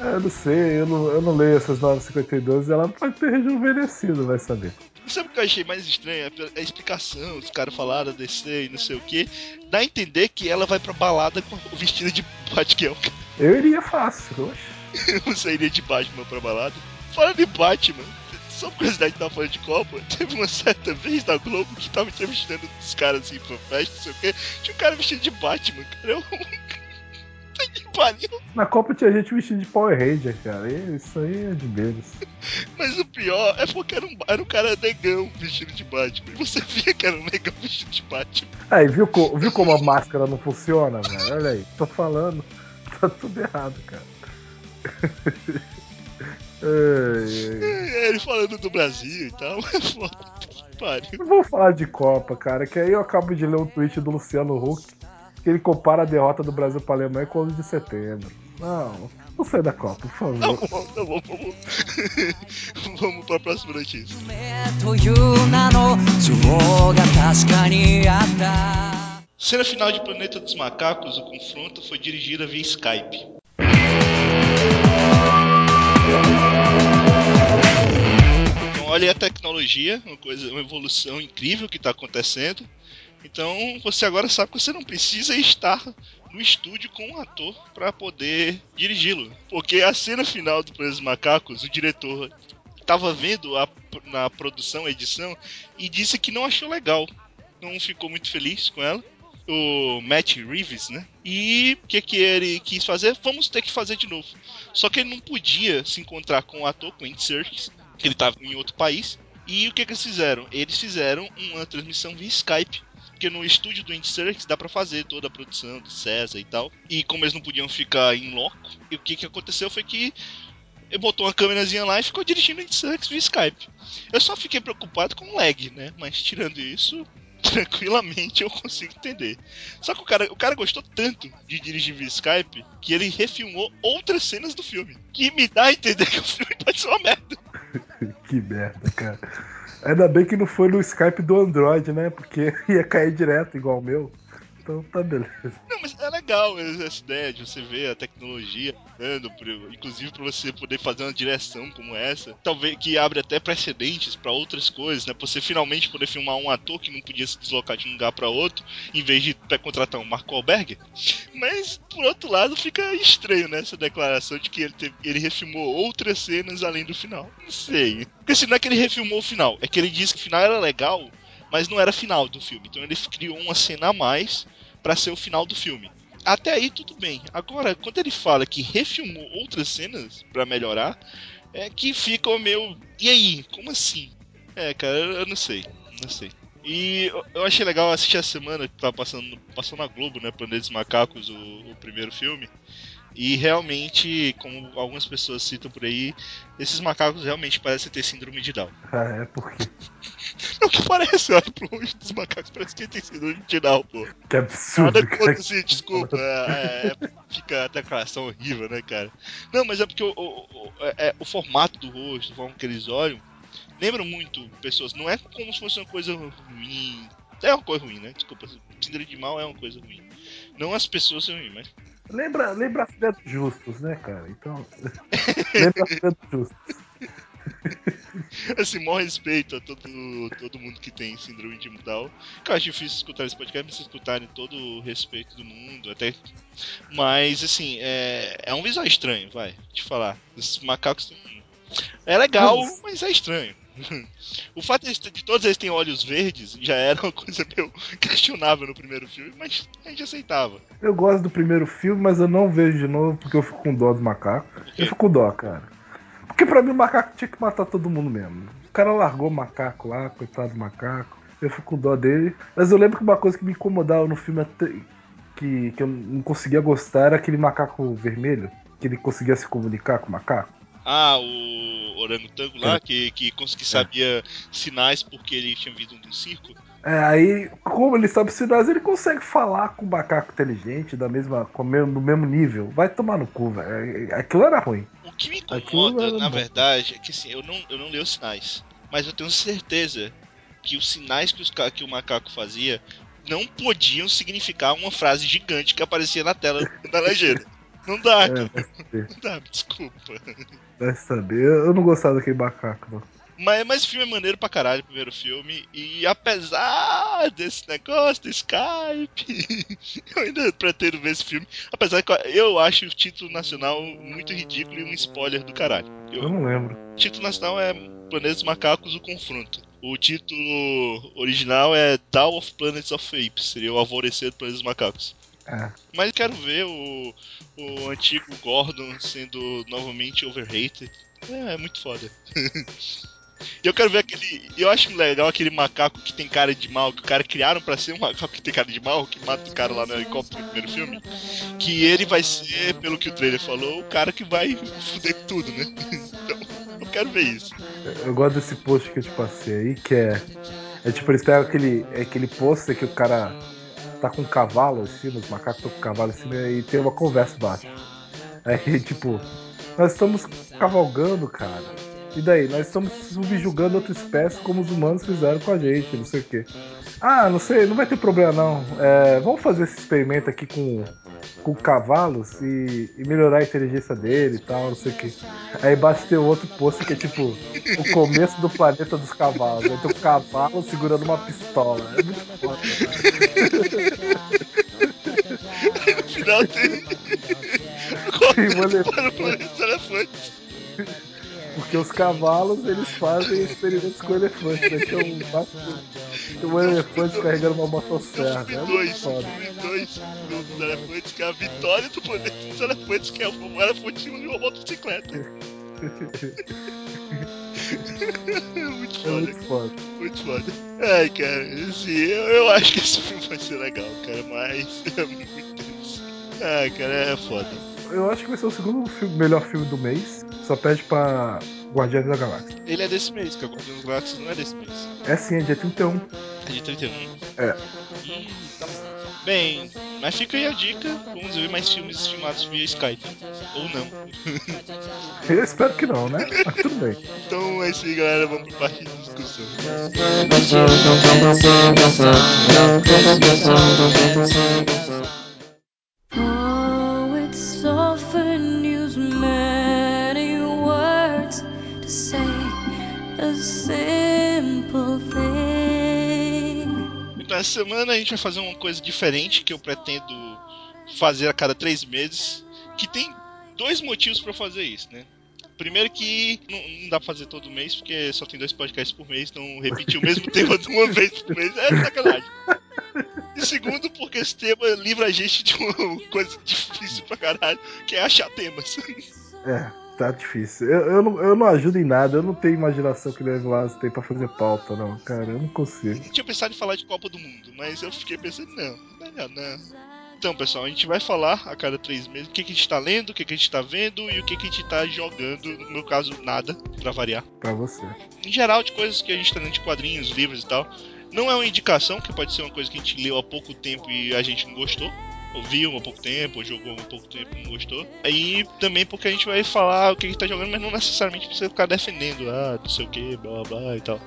É, eu não sei, eu não, eu não leio essas 952, ela pode ter rejuvenescido, vai saber. Sabe o que eu achei mais estranho? É a explicação, os caras falaram DC e não sei o que. Dá a entender que ela vai pra balada com o vestido de Batgirl. Eu iria fácil, oxe. Você iria de Batman pra balada? Fala de Batman, só por curiosidade, tava falando de Copa, teve uma certa vez na Globo que tava entrevistando os caras assim pra festa, não sei o quê. Tinha um cara vestido de Batman, cara. Eu... que pariu. Na Copa tinha gente vestido de Power Ranger, cara. Isso aí é de menos. Mas o pior é porque era um, era um cara negão vestido de Batman. E você via que era um negão vestido de Batman. Aí, viu, viu como a máscara não funciona, velho? Olha aí, tô falando. Tá tudo errado, cara. É, ele falando do Brasil e tal, é foda. Pariu. Não vou falar de Copa, cara, que aí eu acabo de ler um tweet do Luciano Huck que ele compara a derrota do Brasil para a Alemanha com o 11 de setembro. Não, não sai da Copa, por favor. Tá bom, tá bom, vamos. vamos pra próxima notícia. Cena final de Planeta dos Macacos, o confronto foi dirigida via Skype. Então, olha a tecnologia, uma coisa, uma evolução incrível que está acontecendo. Então, você agora sabe que você não precisa estar no estúdio com um ator para poder dirigi-lo, porque a cena final do dos Macacos, o diretor estava vendo a, na produção, edição e disse que não achou legal, não ficou muito feliz com ela o Matt Reeves, né? E o que, que ele quis fazer? Vamos ter que fazer de novo. Só que ele não podia se encontrar com o ator, Andy Serkis, que ele estava em outro país. E o que, que eles fizeram? Eles fizeram uma transmissão via Skype. Porque no estúdio do Serkis dá para fazer toda a produção do César e tal. E como eles não podiam ficar em loco, o que, que aconteceu foi que ele botou uma câmerazinha lá e ficou dirigindo o Serkis via Skype. Eu só fiquei preocupado com o lag, né? Mas tirando isso, tranquilamente eu consigo entender. Só que o cara, o cara gostou tanto de dirigir via Skype que ele refilmou outras cenas do filme. Que me dá a entender que o filme pode ser uma merda. que merda, cara. Ainda bem que não foi no Skype do Android, né? Porque ia cair direto igual o meu. Então tá beleza. Não, mas é legal essa ideia de você ver a tecnologia dando, inclusive para você poder fazer uma direção como essa, talvez que abre até precedentes para outras coisas, né? Pra você finalmente poder filmar um ator que não podia se deslocar de um lugar para outro, em vez de contratar um Marco Alberg. Mas por outro lado fica estranho né, essa declaração de que ele, teve, ele refilmou outras cenas além do final. Não sei. Porque se não é que ele refilmou o final, é que ele disse que o final era legal, mas não era final do filme. Então ele criou uma cena a mais para ser o final do filme. Até aí tudo bem. Agora, quando ele fala que refilmou outras cenas para melhorar, é que fica o meu. E aí? Como assim? É, cara, eu não sei. Não sei. E eu achei legal assistir a semana que tava passando, passando na Globo, né? Planeta dos Macacos, o, o primeiro filme. E realmente, como algumas pessoas citam por aí, esses macacos realmente parecem ter síndrome de Down. Ah, é porque. É o que parece, olha pro longe dos macacos, parece que tem síndrome de Down, pô. Que absurdo. Nada contra, assim, desculpa, é, é, fica a declaração horrível, né, cara? Não, mas é porque o, o, o, é, o formato do rosto, a forma que eles olham, lembra muito pessoas. Não é como se fosse uma coisa ruim. É uma coisa ruim, né? Desculpa, síndrome de mal é uma coisa ruim. Não as pessoas são ruins, mas Lembra, lembra a filha dos justos, né, cara? Então. lembra a filha dos justos. assim, maior respeito a todo, todo mundo que tem síndrome de Down. Que eu acho difícil escutar esse podcast, mas se escutarem todo o respeito do mundo, até. Mas, assim, é, é um visual estranho, vai, te falar. Os macacos É legal, mas é estranho. o fato de, de, todos eles terem olhos verdes já era uma coisa meio questionável no primeiro filme, mas a gente aceitava. Eu gosto do primeiro filme, mas eu não vejo de novo porque eu fico com dó do macaco. Eu fico com dó, cara. Porque pra mim o macaco tinha que matar todo mundo mesmo. O cara largou o macaco lá, coitado do macaco. Eu fico com dó dele. Mas eu lembro que uma coisa que me incomodava no filme que, que eu não conseguia gostar era aquele macaco vermelho. Que ele conseguia se comunicar com o macaco. Ah, o orangotango lá, é. que, que, que sabia é. sinais porque ele tinha vindo do circo. É, aí, como ele sabe sinais, ele consegue falar com o macaco inteligente da mesma, com mesmo, do mesmo nível. Vai tomar no cu, velho. Aquilo era ruim. O que me incomoda, na bom. verdade, é que assim, eu não, eu não leio os sinais. Mas eu tenho certeza que os sinais que, os, que o macaco fazia não podiam significar uma frase gigante que aparecia na tela da legenda. Não dá, É. Não dá, desculpa. Vai saber. Eu não gostava daquele macaco, não. Mas, mas o filme é maneiro pra caralho, o primeiro filme. E apesar desse negócio do Skype, eu ainda pretendo ver esse filme. Apesar que eu acho o título nacional muito ridículo e um spoiler do caralho. Eu Eu- não lembro. o título nacional é Planetas Macacos, o Confronto. O título original é Dawn of Planets of Apes, seria o Alvorecer do Planeta dos Macacos. É. Mas eu quero ver o, o antigo Gordon sendo novamente overrated. É, é muito foda. E eu quero ver aquele. Eu acho legal aquele macaco que tem cara de mal, que o cara criaram pra ser um macaco que tem cara de mal, que mata o cara lá no helicóptero no primeiro filme. Que ele vai ser, pelo que o trailer falou, o cara que vai fuder tudo, né? Então, eu quero ver isso. Eu gosto desse post que eu te passei aí, que é. É tipo, eles pegam aquele, é aquele pôster que o cara tá com um cavalo em cima, os macacos estão com um cavalo em cima e tem uma conversa embaixo. Aí, tipo, nós estamos cavalgando, cara. E daí? Nós estamos subjugando outra espécie como os humanos fizeram com a gente, não sei o quê. Ah, não sei, não vai ter problema não. É, vamos fazer esse experimento aqui com, com cavalos e, e melhorar a inteligência dele e tal, não sei o quê. Aí embaixo tem outro post que é tipo o começo do planeta dos cavalos. Aí tem um cavalo segurando uma pistola. É muito foda. No final tem. Para Porque os cavalos eles fazem experimentos com elefantes. Né? Então embaixo tem um elefante carregando uma motosserra. filme É 2, muito foda. 2 dos elefantes, que é a vitória do planeta dos elefantes, que é o elefante de uma motocicleta. muito É foda, muito foda. muito foda. Ai, cara, assim, eu, eu acho que esse filme vai ser legal, cara, mas é muito triste. Ai, cara, é foda. Eu acho que vai ser o segundo filme- melhor filme do mês. Só pede pra Guardiões da Galáxia. Ele é desse mês, que a Guardiões das Galáxias não é desse mês. É sim, é dia 31. É de 31. É. Hum, tá bom. Bem, mas fica aí a dica. Vamos ver mais filmes filmados via Skype. Ou não. Eu espero que não, né? Mas tudo bem. Então é isso aí, galera. Vamos pro parte de discussão. Essa semana a gente vai fazer uma coisa diferente que eu pretendo fazer a cada três meses. Que tem dois motivos pra fazer isso, né? Primeiro que não, não dá pra fazer todo mês, porque só tem dois podcasts por mês, então repetir o mesmo tema de uma vez por mês é sacanagem. E segundo, porque esse tema livra a gente de uma coisa difícil pra caralho, que é achar temas. É, tá difícil. Eu, eu, não, eu não ajudo em nada, eu não tenho imaginação que o tem pra fazer pauta, não, cara. Eu não consigo. Eu tinha pensado em falar de Copa do Mundo, mas eu fiquei pensando, não, melhor não. Então, pessoal, a gente vai falar a cada três meses o que, que a gente tá lendo, o que, que a gente tá vendo e o que, que a gente tá jogando. No meu caso, nada, pra variar. Pra você. Em geral, de coisas que a gente tá lendo de quadrinhos, livros e tal. Não é uma indicação, que pode ser uma coisa que a gente leu há pouco tempo e a gente não gostou. Ou viu há pouco tempo, ou jogou há pouco tempo não gostou. E também porque a gente vai falar o que a gente tá jogando, mas não necessariamente você ficar defendendo, ah, não sei o que, blá blá blá e tal.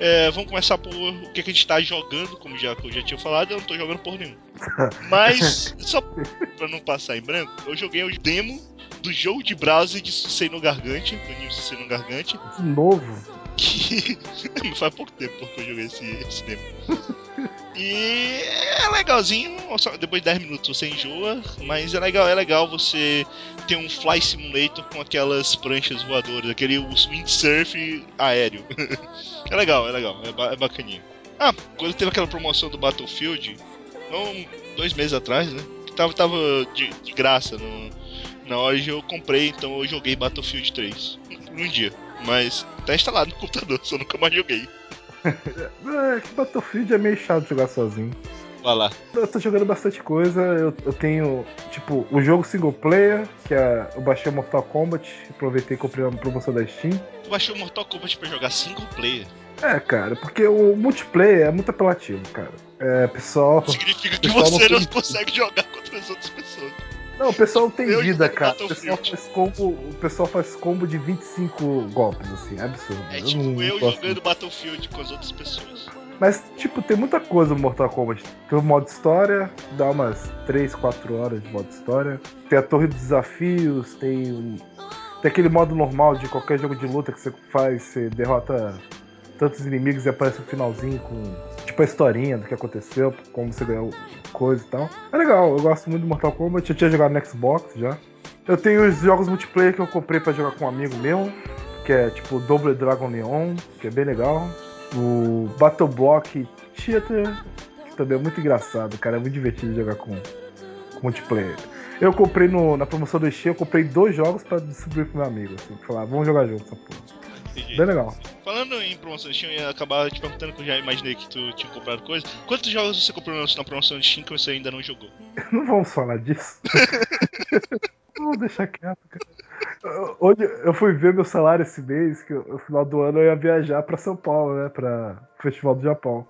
É, vamos começar por o que, a gente tá jogando, como já, eu já tinha falado, eu não tô jogando por nenhum. Mas, só pra não passar em branco, eu joguei o demo do jogo de browser de Susei no Gargante, do anime Susei no Gargante, De novo. que faz pouco tempo que eu joguei esse, esse demo. E é legalzinho, depois de 10 minutos você enjoa, mas é legal, é legal você ter um Fly Simulator com aquelas pranchas voadoras, aquele windsurf aéreo. é legal, é legal, é, ba é bacaninha. Ah, quando teve aquela promoção do Battlefield, não, dois meses atrás, né? Que tava, tava de, de graça no, na hora eu comprei, então eu joguei Battlefield 3 num dia. Mas tá instalado no computador, só nunca mais joguei. É, que Battlefield é meio chato jogar sozinho. Vai lá. Eu tô jogando bastante coisa. Eu, eu tenho, tipo, o jogo single player, que é. Eu baixei o Mortal Kombat, aproveitei e comprei uma promoção da Steam. Tu baixou Mortal Kombat pra jogar single player? É, cara, porque o multiplayer é muito apelativo, cara. É, pessoal. Significa que pessoal você não não consegue jogar contra as outras pessoas. Não, o pessoal não tem Eu vida, cara. O pessoal, faz combo, o pessoal faz combo de 25 golpes, assim, é absurdo. É Eu tipo não eu gosto jogando Battlefield com as outras pessoas. Mas, tipo, tem muita coisa no Mortal Kombat. Tem o modo história, dá umas 3, 4 horas de modo história. Tem a torre dos desafios, tem. Tem aquele modo normal de qualquer jogo de luta que você faz, você derrota tantos inimigos e aparece no finalzinho com tipo a historinha do que aconteceu, como você ganhou coisa e tal. É legal, eu gosto muito do Mortal Kombat, eu tinha jogado no Xbox já. Eu tenho os jogos multiplayer que eu comprei pra jogar com um amigo meu, que é tipo Double Dragon Neon, que é bem legal. O Battle Block Theater, que também é muito engraçado, cara, é muito divertido jogar com, com multiplayer. Eu comprei no- na promoção do Steam, eu comprei dois jogos pra distribuir pro meu amigo, assim, falar, vamos jogar junto essa porra. Entendi. Bem legal. Falando em promoção de Steam, eu ia acabar te perguntando que eu já imaginei que tu tinha comprado coisa. Quantos jogos você comprou na promoção de Steam que você ainda não jogou? Não vamos falar disso. Vamos deixar quieto, cara. Hoje eu fui ver meu salário esse mês, que no final do ano eu ia viajar pra São Paulo, né? Pra Festival do Japão.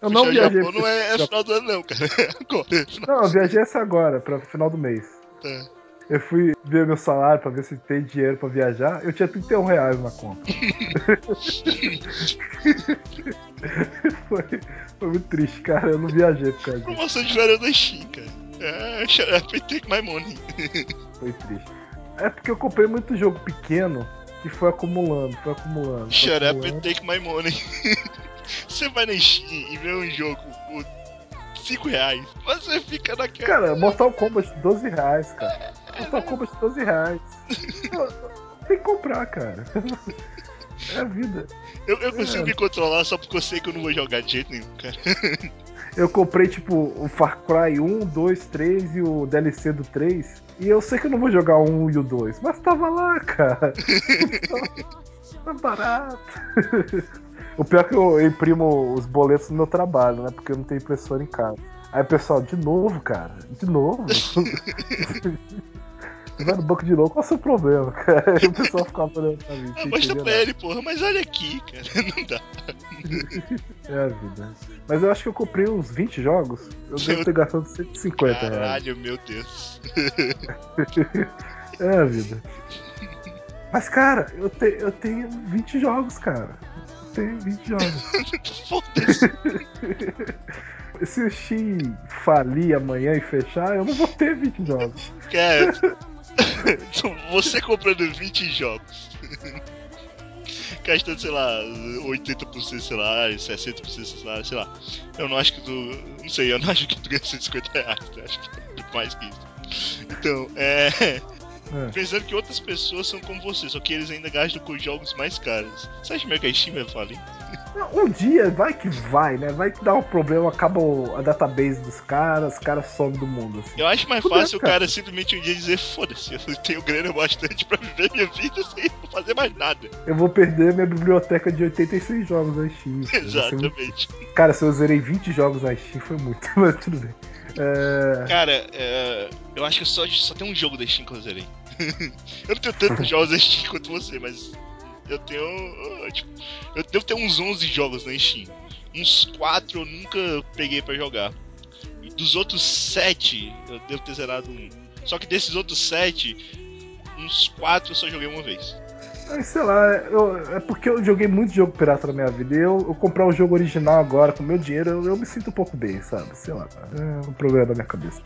Eu não viajei. Japão não é, é final do ano, não, cara. Agora. Não, eu viajei essa agora, pra final do mês. Tá. Eu fui ver meu salário pra ver se tem dinheiro pra viajar. Eu tinha 31 reais na conta. foi, foi muito triste, cara. Eu não viajei por causa disso. Promoção de verão da Steam, cara. É, shut up and take my money. Foi triste. É porque eu comprei muito jogo pequeno e foi acumulando, foi acumulando. Foi Shut up and acumulando. take my money. Você vai na Steam e vê um jogo por 5 reais, você fica naquela. Cara, Mortal Kombat 12 reais, cara. Mortal Kombat 12 reais. Tem que comprar, cara. É a vida. eu, eu consigo é. me controlar só porque eu sei que eu não vou jogar de jeito nenhum, cara. Eu comprei, tipo, o Far Cry 1, 2, 3 e o DLC do 3. E eu sei que eu não vou jogar o 1 e o 2, mas tava lá, cara. tá barato. O pior é que eu imprimo os boletos no meu trabalho, né? Porque eu não tenho impressora em casa. Aí, pessoal, de novo, cara. De novo. Você vai no banco de novo, qual é o seu problema, cara? Aí o pessoal ficava olhando pra mim. Ah, mostra pra ele, porra, mas olha aqui, cara. Não dá. É a vida. Mas eu acho que eu comprei uns 20 jogos. Eu devo ter gastado 150 reais. Caralho, meu Deus. É a vida. Mas, cara, eu, te- eu tenho 20 jogos, cara. Eu tenho 20 jogos. Foda-se. Se o Steam falir amanhã e fechar, eu não vou ter 20 jogos. Cara, você comprando 20 jogos, gastando, sei lá, 80% salário, 60% salário, sei lá. Eu não acho que tu. Não sei, eu não acho que tu ganha 150 reais, eu acho que é muito mais que isso. Então, é. É. Pensando que outras pessoas são como você, só que eles ainda gastam com jogos mais caros. Você acha mesmo que a Steam vai falir? Um dia, vai que vai, né? Vai que dá um problema, acaba o- a database dos caras, os caras somem do mundo. Assim. Eu acho mais Fudeu, fácil o cara. cara simplesmente um dia dizer: foda-se, eu tenho grana bastante pra viver minha vida sem fazer mais nada. Eu vou perder minha biblioteca de 86 jogos na Steam. Muito- Exatamente. Cara, se eu zerei 20 jogos na Steam, foi muito, mas tudo bem. É... Cara, é, eu acho que só, só tem um jogo da Steam que eu zerei. eu não tenho tantos jogos da Steam quanto você, mas eu tenho. Tipo, eu devo ter uns 11 jogos na Steam. Uns 4 eu nunca peguei pra jogar. E dos outros 7, eu devo ter zerado um. Só que desses outros 7, uns 4 eu só joguei uma vez. Sei lá, eu- é porque eu joguei muito jogo pirata na minha vida. E eu, eu comprar o jogo original agora com meu dinheiro, eu, eu me sinto um pouco bem, sabe? Sei lá, é um problema da minha cabeça.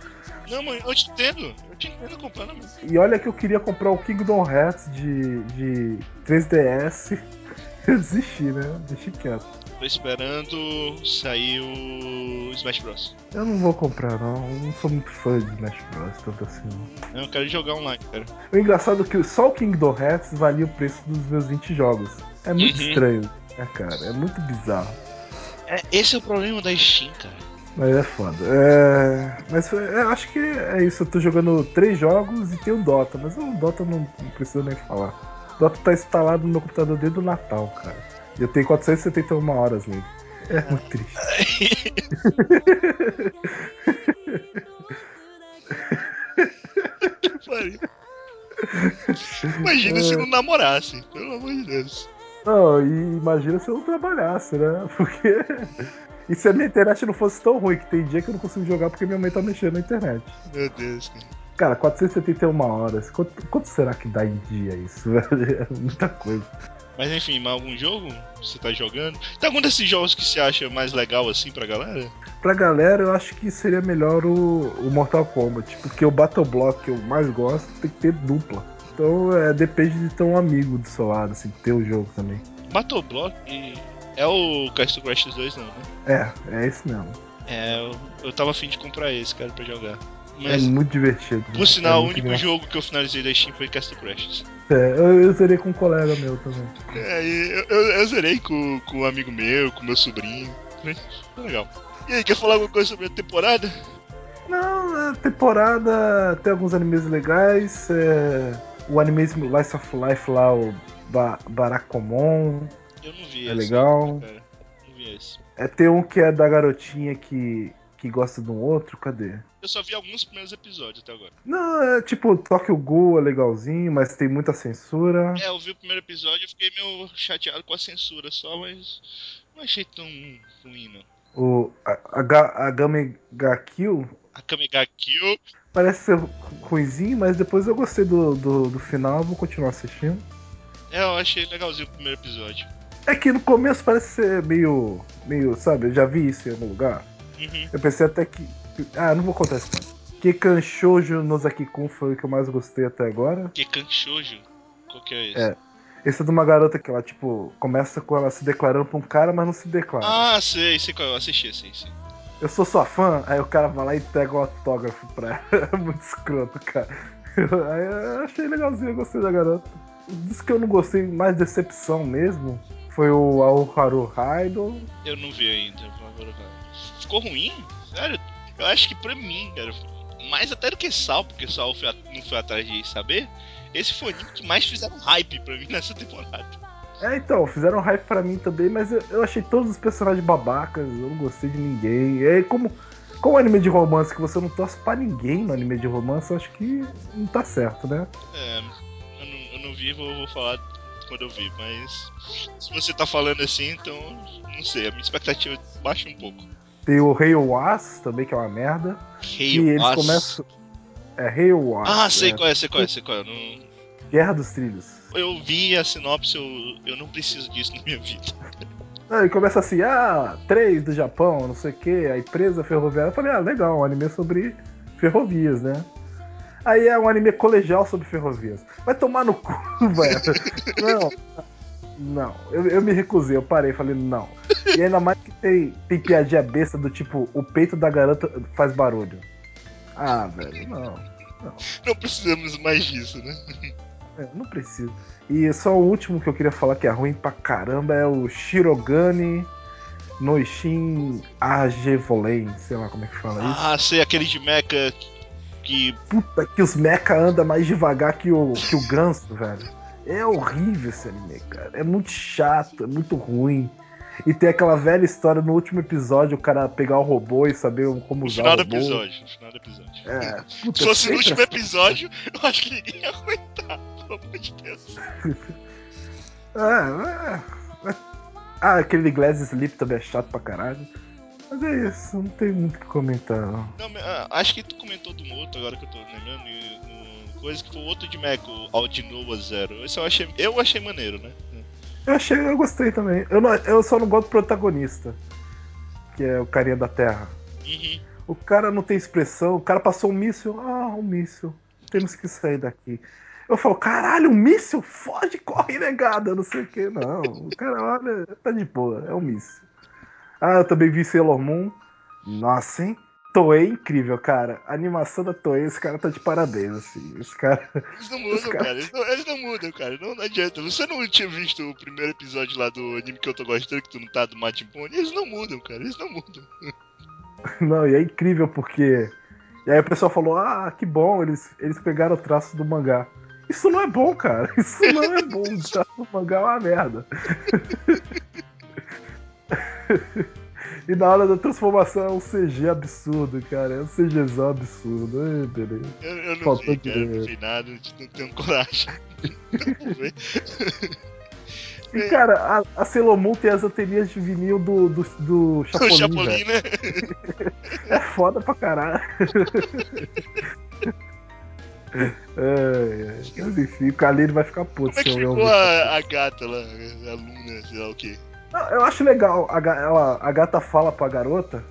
Não, mãe, eu te entendo. Eu te entendo comprando mesmo. E olha que eu queria comprar o Kingdom Hearts de, de 3DS. Eu desisti, né? Deixei quieto. Tô esperando sair o Smash Bros. Eu não vou comprar, não. Eu não sou muito fã de Smash Bros. Tanto assim, não. Eu quero jogar online, cara. O engraçado é que só o Kingdom Hearts valia o preço dos meus 20 jogos. É muito Uhum. estranho, né, cara? É muito bizarro. É, esse é o problema da Steam, cara. Mas é foda. É... Mas é, acho que é isso. Eu tô jogando três jogos e tem o Dota, mas o Dota não, não precisa nem falar. O Dota tá instalado no meu computador desde o Natal, cara. Eu tenho 471 horas nele. É muito triste. Imagina se não namorasse, pelo amor de Deus. Não, e imagina se eu não trabalhasse, né? Porque. E se a minha internet não fosse tão ruim, que tem dia que eu não consigo jogar porque minha mãe tá mexendo na internet. Meu Deus, cara. Cara, 471 horas. Quanto, quanto será que dá em dia isso, velho? É muita coisa. Mas enfim, mais algum jogo que você tá jogando? Tem algum desses jogos que você acha mais legal assim pra galera? Pra galera, eu acho que seria melhor o, o Mortal Kombat, porque o Battle Block que eu mais gosto tem que ter dupla. Então é, depende de ter um amigo do seu lado, assim, ter o jogo também. Battle Block é o Castle Crash 2 não, né? É, é esse mesmo. É, eu, eu tava afim de comprar esse, cara, pra jogar. É Mas, muito divertido. por sinal, é o único engraçado. jogo que eu finalizei da Steam foi Castle Crash. É, eu, eu zerei com um colega meu também. É, eu, eu, eu zerei com, com um amigo meu, com meu sobrinho. Foi legal. E aí, quer falar alguma coisa sobre a temporada? Não, a temporada tem alguns animes legais. é, o anime Life of Life lá, o ba Barakomon. Eu não vi É esse. legal. Cara. Não vi esse. É, tem um que é da garotinha que, que gosta de um outro, cadê? Eu só vi alguns primeiros episódios até agora. Não, é tipo Tokyo Ghoul é legalzinho, mas tem muita censura. É, eu vi o primeiro episódio e fiquei meio chateado com a censura só, mas não achei tão ruim, não. O a, a, Ga- a Game ga Kill parece ser ru- ruinzinho, mas depois eu gostei do, do, do final, vou continuar assistindo. é, eu achei legalzinho o primeiro episódio. É que no começo parece ser meio. meio, sabe, eu já vi isso em algum lugar. Uhum. Eu pensei até que. Ah, não vou contar isso. Kikan Shoujo Nozaki-kun foi o que eu mais gostei até agora. Kekan Shoujo? Qual que é esse? É. Esse é de uma garota que ela, tipo, começa com ela se declarando pra um cara, mas não se declara. Ah, sei, sei qual eu assisti, sei, sei. Eu sou sua fã, aí o cara vai lá e entrega um autógrafo pra ela. É muito escroto, cara. Aí eu achei legalzinho, eu gostei da garota. Dos que eu não gostei, mais decepção mesmo, foi o Aoharu Raido. Eu não vi ainda. agora vai. Ficou ruim? Sério? Eu acho que pra mim, cara, mais até do que Sal, porque Sal foi não foi atrás de saber, esse foi o anime que mais fizeram hype pra mim nessa temporada. É, então, fizeram hype pra mim também, mas eu, eu achei todos os personagens babacas, eu não gostei de ninguém. Aí, como, como anime de romance que você não torce pra ninguém no anime de romance, eu acho que não tá certo, né? É, eu não, eu não vi, vou, vou falar quando eu vi, mas se você tá falando assim, então não sei, a minha expectativa baixa um pouco. Tem o Rei Was também, que é uma merda. Rei e eles começam. É, Rei Was. Ah, sei é, qual é, sei qual é, sei qual é. Não- Guerra dos Trilhos. eu vi a sinopse, eu, eu não preciso disso na minha vida. Aí começa assim, ah, três do Japão, não sei o que, a empresa ferroviária. Eu falei, ah, legal, um anime sobre ferrovias, né? Aí é um anime colegial sobre ferrovias. Vai tomar no cu, velho. Não. Não, eu, eu me recusei, eu parei, falei, não. E ainda mais que tem, tem piadinha besta do tipo, o peito da garota faz barulho. Ah, velho, não. Não precisamos mais disso, né? É, não preciso. E só o último que eu queria falar que é ruim pra caramba é o Shirogane Noishin Ajevolen, sei lá como é que fala isso. Ah, sei, aquele de mecha que. Puta que os mecha anda mais devagar que o, que o ganso, velho. É horrível esse anime, cara. É muito chato, é muito ruim. E tem aquela velha história no último episódio, o cara pegar o robô e saber como No usar o do robô. episódio. No final do episódio. É, puta, Se fosse no último episódio, eu acho que ninguém ia aguentar, pelo amor de Deus. Ah, é, é. Ah, aquele Glass Sleep também é chato pra caralho. Mas é isso, não tem muito o que comentar. Não. Não, ah, acho que tu comentou um outro agora que eu tô lembrando. Coisa que foi o outro de mecha, o Aldinoa Zero. Esse eu achei, eu achei maneiro, né? Eu achei, eu gostei também. Eu, não- eu só não gosto do protagonista, que é o carinha da Terra. Uhum. O cara não tem expressão, o cara passou um míssil. Ah, um míssil. Temos que sair daqui. Eu falo, caralho, um míssil? Foge, corre, negada, não sei o que. Não, o cara, olha, tá de boa, é um míssil. Ah, eu também vi Sailor Moon. Nossa, hein? Toei incrível, cara. A animação da Toei, esse cara tá de parabéns, assim. Esse cara. Eles não mudam, Os caras- cara. Eles não, eles não mudam, cara. Não, não adianta. Você não tinha visto o primeiro episódio lá do anime que eu tô gostando, que tu não tá do Buu? Eles não mudam, cara. Eles não mudam. Não, e é incrível porque. E aí o pessoal falou: ah, que bom, eles, eles pegaram o traço do mangá. Isso não é bom, cara. Isso não é bom. O traço do mangá é uma merda. e na hora da transformação é um CG absurdo, cara. É um CGzão absurdo. Ai, beleza. Eu, eu não Faltou vi, cara. Eu não vi nada. Não tenho coragem. E, cara, a, a Sailor Moon tem as anteninhas de vinil do, do, do o Chapolin, Chapolin, né? É foda pra caralho. É. Mas enfim, o Kalil vai ficar puto Como é que ficou a, a gata lá, a Luna, sei lá o quê? Eu acho legal, a, ela, a gata fala pra garota,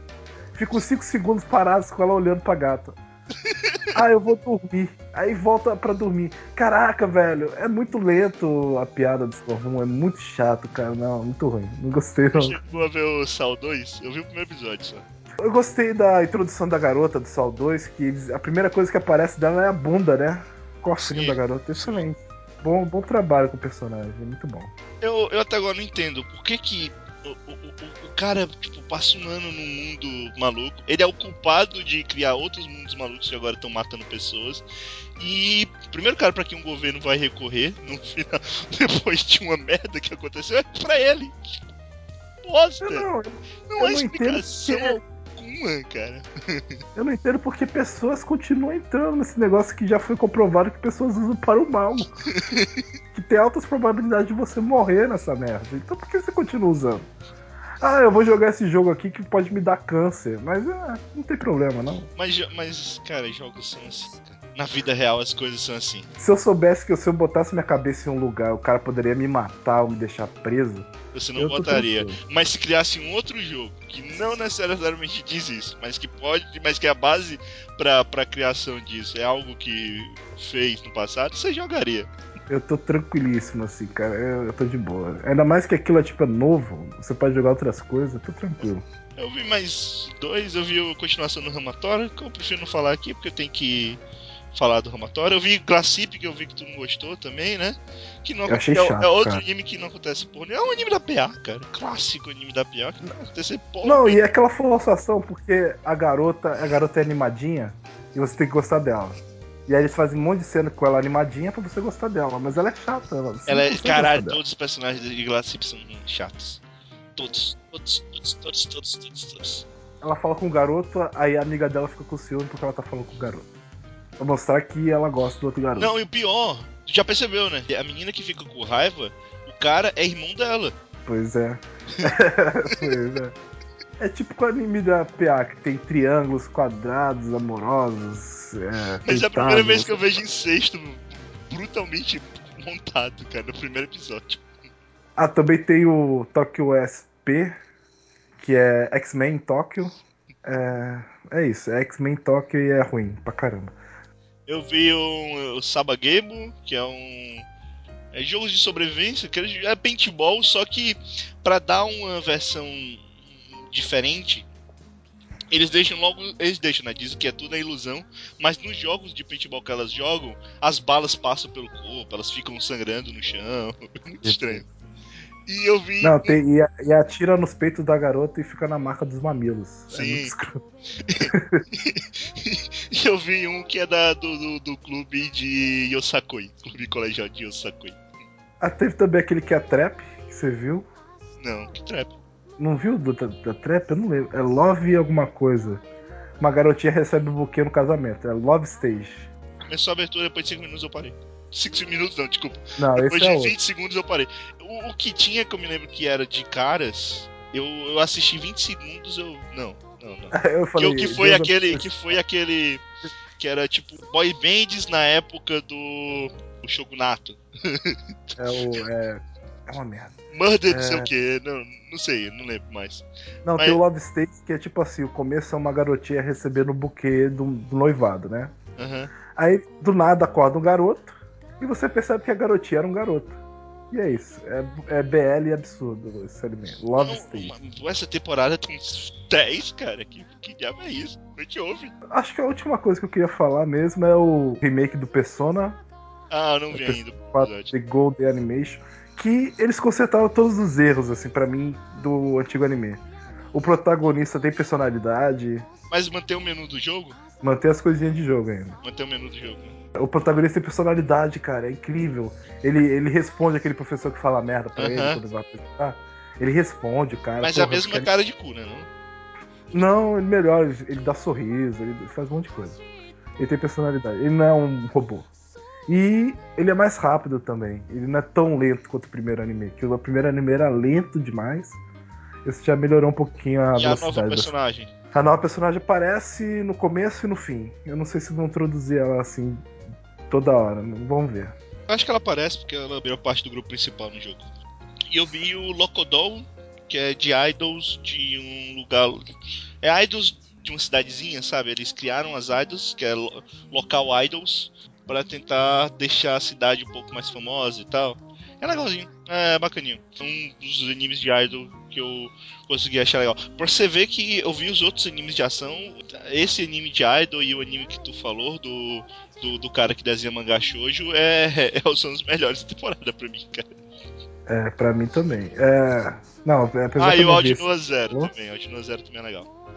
fica uns 5 segundos parados com ela olhando pra gata. Ah, eu vou dormir. Aí volta pra dormir. Caraca, velho, é muito lento a piada do Storm, é muito chato, cara. Não, muito ruim. Não gostei, não. Chegou a ver o Sal 2? Eu vi o primeiro episódio só. Eu gostei da introdução da garota do Sol 2, que a primeira coisa que aparece dela é a bunda, né? Cofrinho Sim. da garota. Excelente. Bom, bom trabalho com o personagem, muito bom. Eu, eu até agora não entendo por que que o, o, o, cara, tipo, passa um ano num mundo maluco. Ele é o culpado de criar outros mundos malucos que agora estão matando pessoas. E primeiro cara pra quem um governo vai recorrer no final, depois de uma merda que aconteceu, é pra ele. Bosta! Eu não, Não não entendo explicação porque- cara. eu não entendo porque pessoas continuam entrando nesse negócio que já foi comprovado que pessoas usam para o mal. que tem altas probabilidades de você morrer nessa merda. Então por que você continua usando? Ah, eu vou jogar esse jogo aqui que pode me dar câncer. Mas é, não tem problema, não. Mas, mas, cara, jogos são assim, cara. Na vida real as coisas são assim. Se eu soubesse que se eu botasse minha cabeça em um lugar, o cara poderia me matar ou me deixar preso. Você não botaria. Mas se criasse um outro jogo que não necessariamente diz isso, mas que pode, mas que a base pra, pra criação disso é algo que fez no passado, você jogaria. Eu tô tranquilíssimo, assim, cara. Eu, eu tô de boa. Ainda mais que aquilo é tipo é novo, você pode jogar outras coisas, eu tô tranquilo. Eu vi mais dois, eu vi a continuação do Ramatório, que eu prefiro não falar aqui porque eu tenho que falar do Ramatório. Eu vi Glassip, que eu vi que tu não gostou também, né? Que não achei é, chato, é outro cara. anime que não acontece porra. É um anime da PA, cara. Clássico anime da PA, que não acontece porra. Não, e é aquela forçação, porque a garota, a garota é animadinha e você tem que gostar dela. E aí eles fazem um monte de cena com ela animadinha pra você gostar dela, mas ela é chata. Ela, Ela é. Caralho, todos os personagens de Glassip são chatos. Todos, todos, todos, todos, todos, todos, todos. Ela fala com o garoto, aí a amiga dela fica com ciúme porque ela tá falando com o garoto. Pra mostrar que ela gosta do outro garoto. Não, e o pior, tu já percebeu, né? A menina que fica com raiva, o cara é irmão dela. Pois é. pois é. É tipo com o anime da PA, que tem triângulos, quadrados, amorosos. É, Mas é a primeira vez que eu vejo incesto brutalmente montado, cara, no primeiro episódio. Ah, também tem o Tokyo SP, que é X-Men Tóquio. É, é isso, é X-Men Tóquio e é ruim pra caramba. Eu vi um, o Sabagebo, que é um. É jogos de sobrevivência, que é paintball, só que pra dar uma versão diferente, eles deixam logo. Eles deixam, né? Dizem que é tudo a ilusão, mas nos jogos de paintball que elas jogam, as balas passam pelo corpo, elas ficam sangrando no chão. Muito estranho. E eu vi. Não, tem, e, a- e atira nos peitos da garota e fica na marca dos mamilos. É Sim. escroto. E eu vi um que é da, do, do, do clube de Yosakoi. Clube colegial de Yosakoi. Ah, teve também aquele que é Trap, que você viu. Não, que trap. Não viu do, da, da Trap? Eu não lembro. É Love alguma coisa. Uma garotinha recebe um buquê no casamento. É Love Stage. Começou a abertura, depois de 5 minutos eu parei. 5 minutos não, desculpa. Não, Depois esse é de outro. 20 segundos eu parei. O, o que tinha, que eu me lembro que era de caras, eu, eu assisti 20 segundos, eu. Não, não, não. Eu Que, falei, o que foi Deus aquele. Que foi aquele. Que era tipo boy bands na época do. O Shogunato. É o. É, é uma merda. Murder, não sei É. o que. Não, não sei, não lembro mais. Não, Mas- tem o Love Stage que é tipo assim: o começo é uma garotinha recebendo o buquê do, do noivado, né? Aham. Aí do nada acorda um garoto e você percebe que a garotinha era um garoto. E é isso. É, é BL absurdo esse anime. Love Não, Stage. uma- essa temporada tem uns 10, cara. Que, que diabo é isso? Não te ouve. Acho que a última coisa que eu queria falar mesmo é o remake do Persona Ah, não vi ainda. o 4 episódio. The Golden Animation. Que eles consertaram todos os erros, assim, pra mim, do antigo anime. O protagonista tem personalidade, Mas mantém o menu do jogo? mantém as coisinhas de jogo ainda. Mantém o menu do jogo. O protagonista tem personalidade, cara, é incrível. Ele, ele responde aquele professor que fala merda pra ele Aham. quando vai apresentar. Ele responde, cara. Mas é a porra, mesma cara- cara de cu, né? Não? Não, ele melhora, ele, ele dá sorriso, ele faz um monte de coisa. Ele tem personalidade, ele não é um robô. E ele é mais rápido também. Ele não é tão lento quanto o primeiro anime. Que o primeiro anime era lento demais. Esse já melhorou um pouquinho a e a nova velocidade. da- personagem? A nova personagem aparece no começo e no fim. Eu não sei se vão introduzir ela assim toda hora. Vamos ver. Acho que ela aparece porque ela virou parte do grupo principal no jogo. E eu vi o Locodol, que é de idols de um lugar. É idols de uma cidadezinha, sabe? Eles criaram as idols, que é lo- local idols, para tentar deixar a cidade um pouco mais famosa e tal. É legalzinho, é bacaninho. É um dos animes de idol que eu consegui achar legal. Pra você ver que eu vi os outros animes de ação, esse anime de idol e o anime que tu falou do, do, do cara que desenha mangá shoujo é, é, os melhores da temporada pra mim, cara. É, pra mim também. É... Não, apesar Ah, e o Aldinoa Zero Falou? também, o Aldinoa Zero também é legal.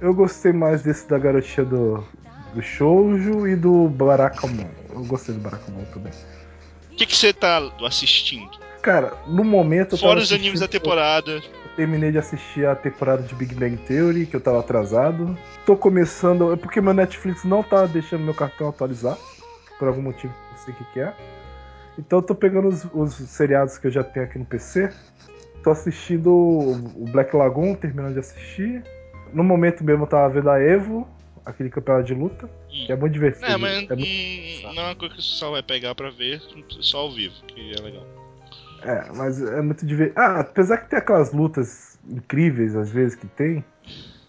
Eu gostei mais desse da garotinha do, do Shoujo e do Barakamon. Eu gostei do Barakamon também. O que você tá assistindo? Cara, no momento Fora os animes da temporada. Terminei de assistir a temporada de Big Bang Theory, que eu tava atrasado. Tô começando. É porque meu Netflix não tá deixando meu cartão atualizar. Por algum motivo eu sei o que, que é. Então eu tô pegando os, os seriados que eu já tenho aqui no PC. Tô assistindo o Black Lagoon, terminando de assistir. No momento mesmo eu tava vendo a Evo, aquele campeonato de luta, que é muito divertido. É, mas É muito- hum, não é uma coisa que você só vai pegar pra ver, só ao vivo, que é legal. É, mas é muito divertido. Ah, apesar que tem aquelas lutas incríveis, às vezes, que tem,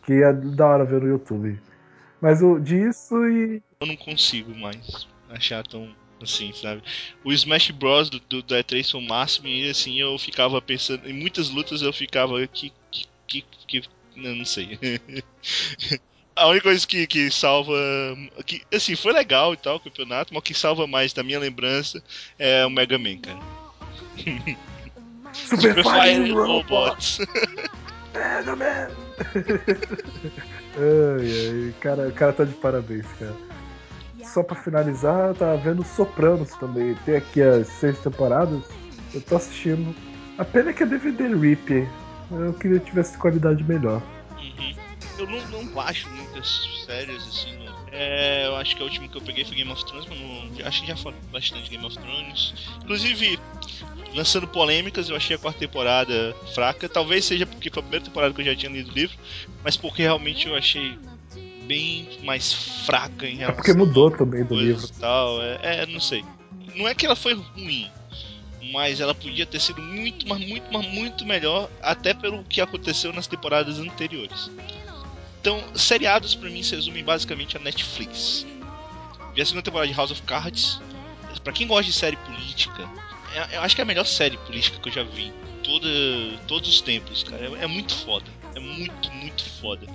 que é da hora ver no YouTube. Mas o disso e. Eu não consigo mais achar tão assim, sabe? O Smash Bros do, do, do E3 foi o máximo e assim eu ficava pensando. Em muitas lutas eu ficava que. que, que, que não, não sei. A única coisa que, que salva. Que, assim, foi legal e tal o campeonato, mas o que salva mais da minha lembrança é o Mega Man, cara. Super Fire Robot! Robots. Mega Man! ai, ai, cara, o cara tá de parabéns, cara. Só pra finalizar, eu tava vendo Sopranos também. Tem aqui as seis temporadas. Eu tô assistindo. A pena é que é DVD RIP. Eu queria que tivesse qualidade melhor. Uhum. Eu não, não baixo muitas séries assim. É, eu acho que a última que eu peguei foi Game of Thrones, mas não, acho que já falei bastante de Game of Thrones. Inclusive, lançando polêmicas, eu achei a quarta temporada fraca. Talvez seja porque foi a primeira temporada que eu já tinha lido o livro, mas porque realmente eu achei bem mais fraca em É relação porque mudou também do livro. tal. É, é, não sei. Não é que ela foi ruim, mas ela podia ter sido muito, mas muito, mas muito melhor, até pelo que aconteceu nas temporadas anteriores. Então, seriados pra mim se resumem basicamente a Netflix. Vi a segunda temporada de House of Cards. Pra quem gosta de série política, é- eu acho que é a melhor série política que eu já vi. Toda, todos os tempos, cara. É, é muito foda. É muito, muito foda.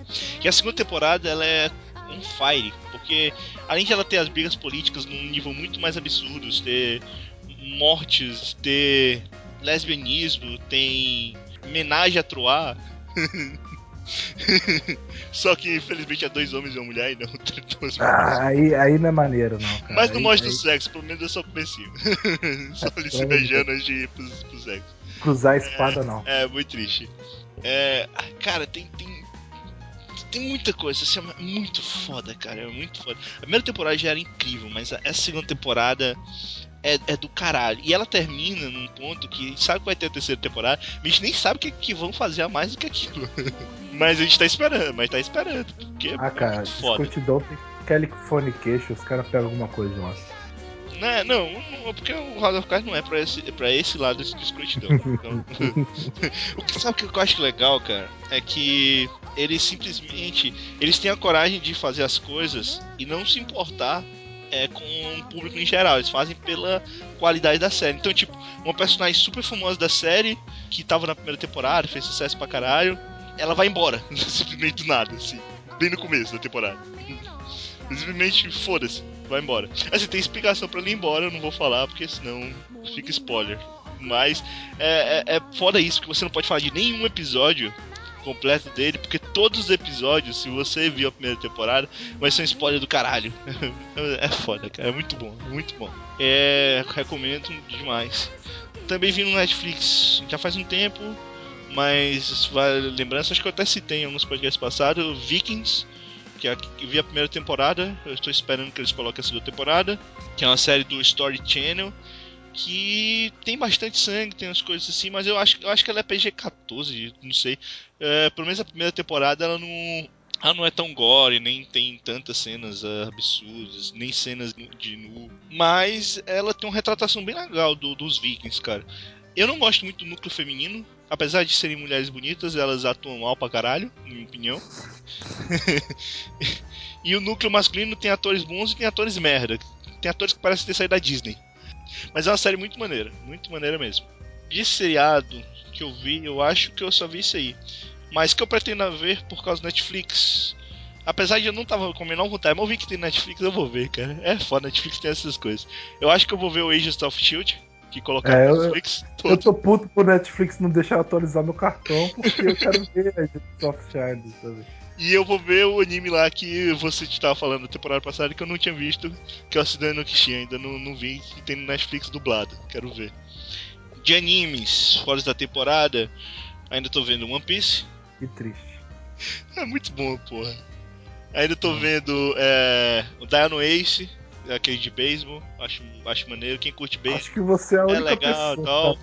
E a segunda temporada, ela é on fire. Porque, além de ela ter as brigas políticas num nível muito mais absurdo, ter mortes, ter lesbianismo, tem homenagem a Troar. Só que infelizmente é dois homens e uma mulher e não duas. Ah, aí, aí não é maneiro, não, cara. Mas não Aí- mostra o aí sexo, pelo menos é só o comecinho. só eles se beijando antes de ir pro, pro sexo. Cruzar a espada, não. É, muito triste. É, cara, tem, tem. Tem muita coisa, assim, é muito foda, cara. É muito foda. A primeira temporada já era incrível, mas essa segunda temporada é, é do caralho. E ela termina num ponto que a gente sabe que vai ter a terceira temporada, mas a gente nem sabe o que, que vão fazer a mais do que aquilo. mas a gente tá esperando, mas tá esperando, porque Ah, é cara, escutidão tem Californication, os caras pegam alguma coisa de lá. Né, Não, não, porque o House of Cards não é pra esse, é pra esse lado de escrotidão. Então, o que sabe o que eu acho legal, cara, é que eles simplesmente eles têm a coragem de fazer as coisas e não se importar é, com o público em geral. Eles fazem pela qualidade da série. Então, tipo, uma personagem super famosa da série que tava na primeira temporada, fez sucesso pra caralho, ela vai embora, simplesmente do nada, assim, bem no começo da temporada. Simplesmente foda-se, vai embora. Assim, tem explicação pra ele ir embora, eu não vou falar, porque senão fica spoiler. Mas é, é, é foda isso, que você não pode falar de nenhum episódio completo dele, porque todos os episódios, se você viu a primeira temporada, vai ser um spoiler do caralho. É foda, cara, é muito bom, muito bom. É, recomendo demais. Também vi no Netflix já faz um tempo, mas vale lembrança, acho que eu até citei em alguns podcasts passados, Vikings, que é eu vi a primeira temporada, eu estou esperando que eles coloquem a segunda temporada, que é uma série do Story Channel, que tem bastante sangue, tem umas coisas assim, mas eu acho, eu acho que ela é PG-14, não sei. É, pelo menos a primeira temporada ela não, ela não é tão gore, nem tem tantas cenas ah, absurdas, nem cenas de nu. Mas ela tem uma retratação bem legal do- dos vikings, cara. Eu não gosto muito do núcleo feminino. Apesar de serem mulheres bonitas, elas atuam mal pra caralho, na minha opinião. e o núcleo masculino tem atores bons e tem atores merda. Tem atores que parecem ter saído da Disney. Mas é uma série muito maneira, muito maneira mesmo. De seriado que eu vi, eu acho que eu só vi isso aí. Mas que eu pretendo ver por causa do Netflix. Apesar de eu não tava com a menor vontade, mas eu vi que tem Netflix, eu vou ver, cara. É foda, Netflix tem essas coisas. Eu acho que eu vou ver o Agents of Shield, que colocaram É, no eu- Netflix Eu todo. tô puto pro Netflix não deixar eu atualizar meu cartão, porque eu quero ver a Soft Shine, sabe? E eu vou ver o anime lá que você tava falando na temporada passada que eu não tinha visto, que é o Acidente no Kishi, ainda não, não vi, que tem no Netflix dublado. Quero ver. De animes, fora da temporada, ainda tô vendo One Piece. Que triste. É muito bom, porra. Ainda tô vendo é, o Dino Ace, aquele de beisebol. Acho, acho maneiro. Quem curte beisebol Acho que você é a é única legal e pessoa. tal.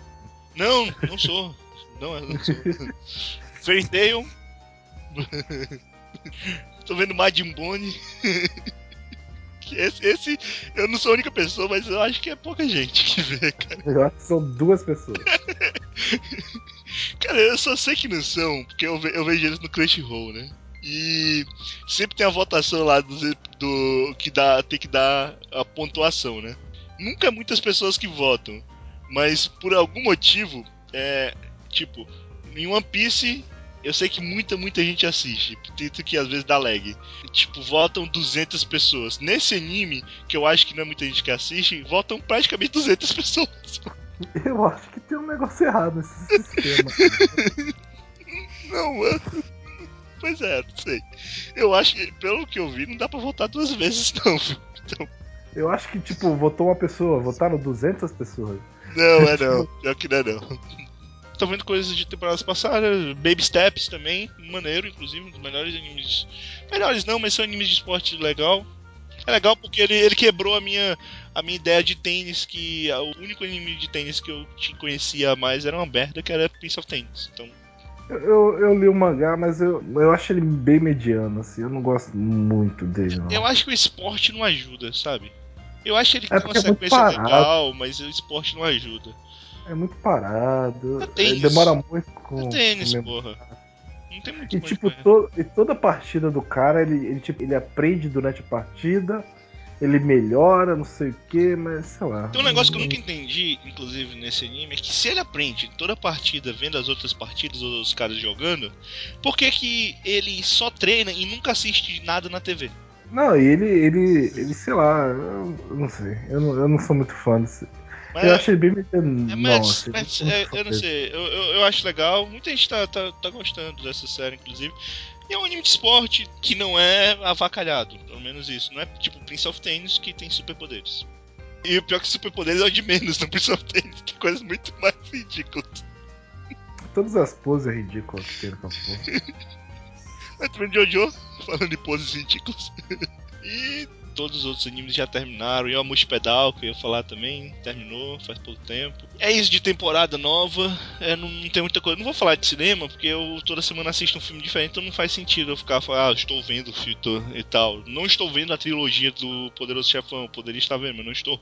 Não, não sou. Não, eu não sou. Fairy Tail. tô vendo Majin Bone. Esse, esse, eu não sou a única pessoa, mas eu acho que é pouca gente que vê, cara. Eu acho que são duas pessoas. Cara, eu só sei que não são, porque eu, ve- eu vejo eles no Crunchyroll, né? E sempre tem a votação lá do, do que dá, tem que dar a pontuação, né? Nunca é muitas pessoas que votam, mas por algum motivo, é tipo, em One Piece eu sei que muita, muita gente assiste, tanto que às vezes dá lag. Tipo, votam 200 pessoas. Nesse anime, que eu acho que não é muita gente que assiste, votam praticamente 200 pessoas. Eu acho que tem um negócio errado nesse sistema. Não, mano. Pois é, não sei. Eu acho que, pelo que eu vi, não dá pra votar duas vezes, não. Então, Eu acho que, tipo, votou uma pessoa, votaram 200 pessoas. não, é não. Pior que não é não. Tô vendo coisas de temporadas passadas, Baby Steps também, maneiro, inclusive, um dos melhores animes. Melhores não, mas são animes de esporte legal. É legal porque ele, ele quebrou a minha, a minha ideia de tênis, que o único anime de tênis que eu te conhecia mais era uma merda, que era Prince of Tennis. Então, Eu, eu, li o mangá, mas eu, eu acho ele bem mediano, assim. Eu não gosto muito dele, não. Eu acho que o esporte não ajuda, sabe? Eu acho ele que É tem uma é sequência legal, mas o esporte não ajuda. É muito parado. É tênis. é, demora muito com. É tênis, com- porra. Não tem muito E tipo, to- e toda partida do cara, ele, ele, tipo, ele aprende durante a partida, ele melhora, não sei o que, mas sei lá. Tem um negócio que eu nunca entendi, inclusive, nesse anime, é que se ele aprende toda partida vendo as outras partidas ou os caras jogando, por que que ele só treina e nunca assiste nada na TV? Não, e ele, ele, ele, sei lá, eu, eu não sei. Eu não, eu não sou muito fã desse. Mas, eu achei bem é, mas, achei mas, é, eu não sei, eu, eu, eu acho legal, muita gente tá, tá, tá gostando dessa série, inclusive. E é um anime de esporte que não é avacalhado, pelo menos isso. Não é tipo Prince of Tennis que tem superpoderes. E o pior é que superpoderes é o de menos no Prince of Tennis, tem coisas muito mais ridículas. Todas as poses é ridículas que tem no campo. Mas também Jojo, falando em poses ridículas. e todos os outros animes já terminaram. E o Amushi Pedal, que eu ia falar também, terminou faz pouco tempo. É isso de temporada nova. É, não, não tem muita coisa. Não vou falar de cinema, porque eu toda semana assisto um filme diferente, então não faz sentido eu ficar falando, ah, estou vendo o filme e tal. Não estou vendo a trilogia do Poderoso Chefão. Poderia estar vendo, mas não estou.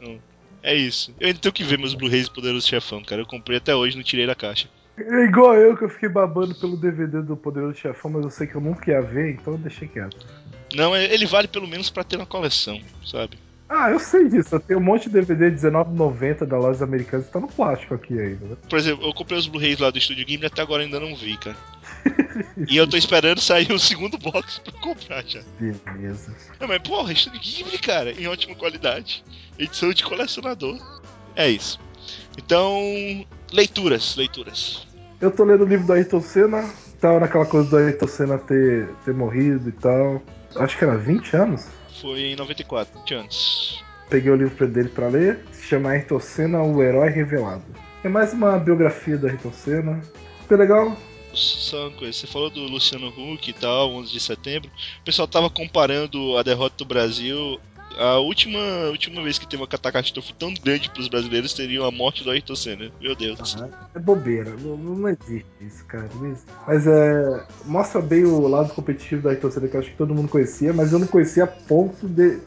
Então, é isso. Eu ainda tenho que ver meus Blu-rays Poderoso Chefão, cara. Eu comprei até hoje, não tirei da caixa. É igual eu que eu fiquei babando pelo DVD do Poderoso Chefão, mas eu sei que eu nunca ia ver, então eu deixei quieto. Não, é- ele vale pelo menos pra ter na coleção, sabe? Ah, eu sei disso. Eu tenho um monte de DVD R$19,90 da loja americana e tá no plástico aqui ainda. Né? Por exemplo, eu comprei os Blu-rays lá do Estúdio Ghibli até agora ainda não vi, cara. E eu tô esperando sair o segundo box pra comprar já. Beleza. Não, mas porra, Estúdio Ghibli, cara, em ótima qualidade. Edição de colecionador. É isso. Então, leituras, leituras. Eu tô lendo o livro do Ayrton Senna. Tava naquela coisa do Ayrton Senna ter, ter morrido e tal. Acho que era 20 anos. Foi em 94, 20 anos. Peguei o livro dele pra ler. Se chama Ayrton Senna, o Herói Revelado. É mais uma biografia do Ayrton Senna. Foi legal. Coisas. Você falou do Luciano Huck e tal, 11 de setembro. O pessoal tava comparando a derrota do Brasil a última, última vez que teve uma catástrofe tão grande pros brasileiros seria a morte do Ayrton Senna. Meu Deus. É bobeira, não, não existe isso, cara. existe. Mas é. Mostra bem o lado competitivo do Ayrton Senna, que eu acho que todo mundo conhecia, mas eu não conhecia a ponto de.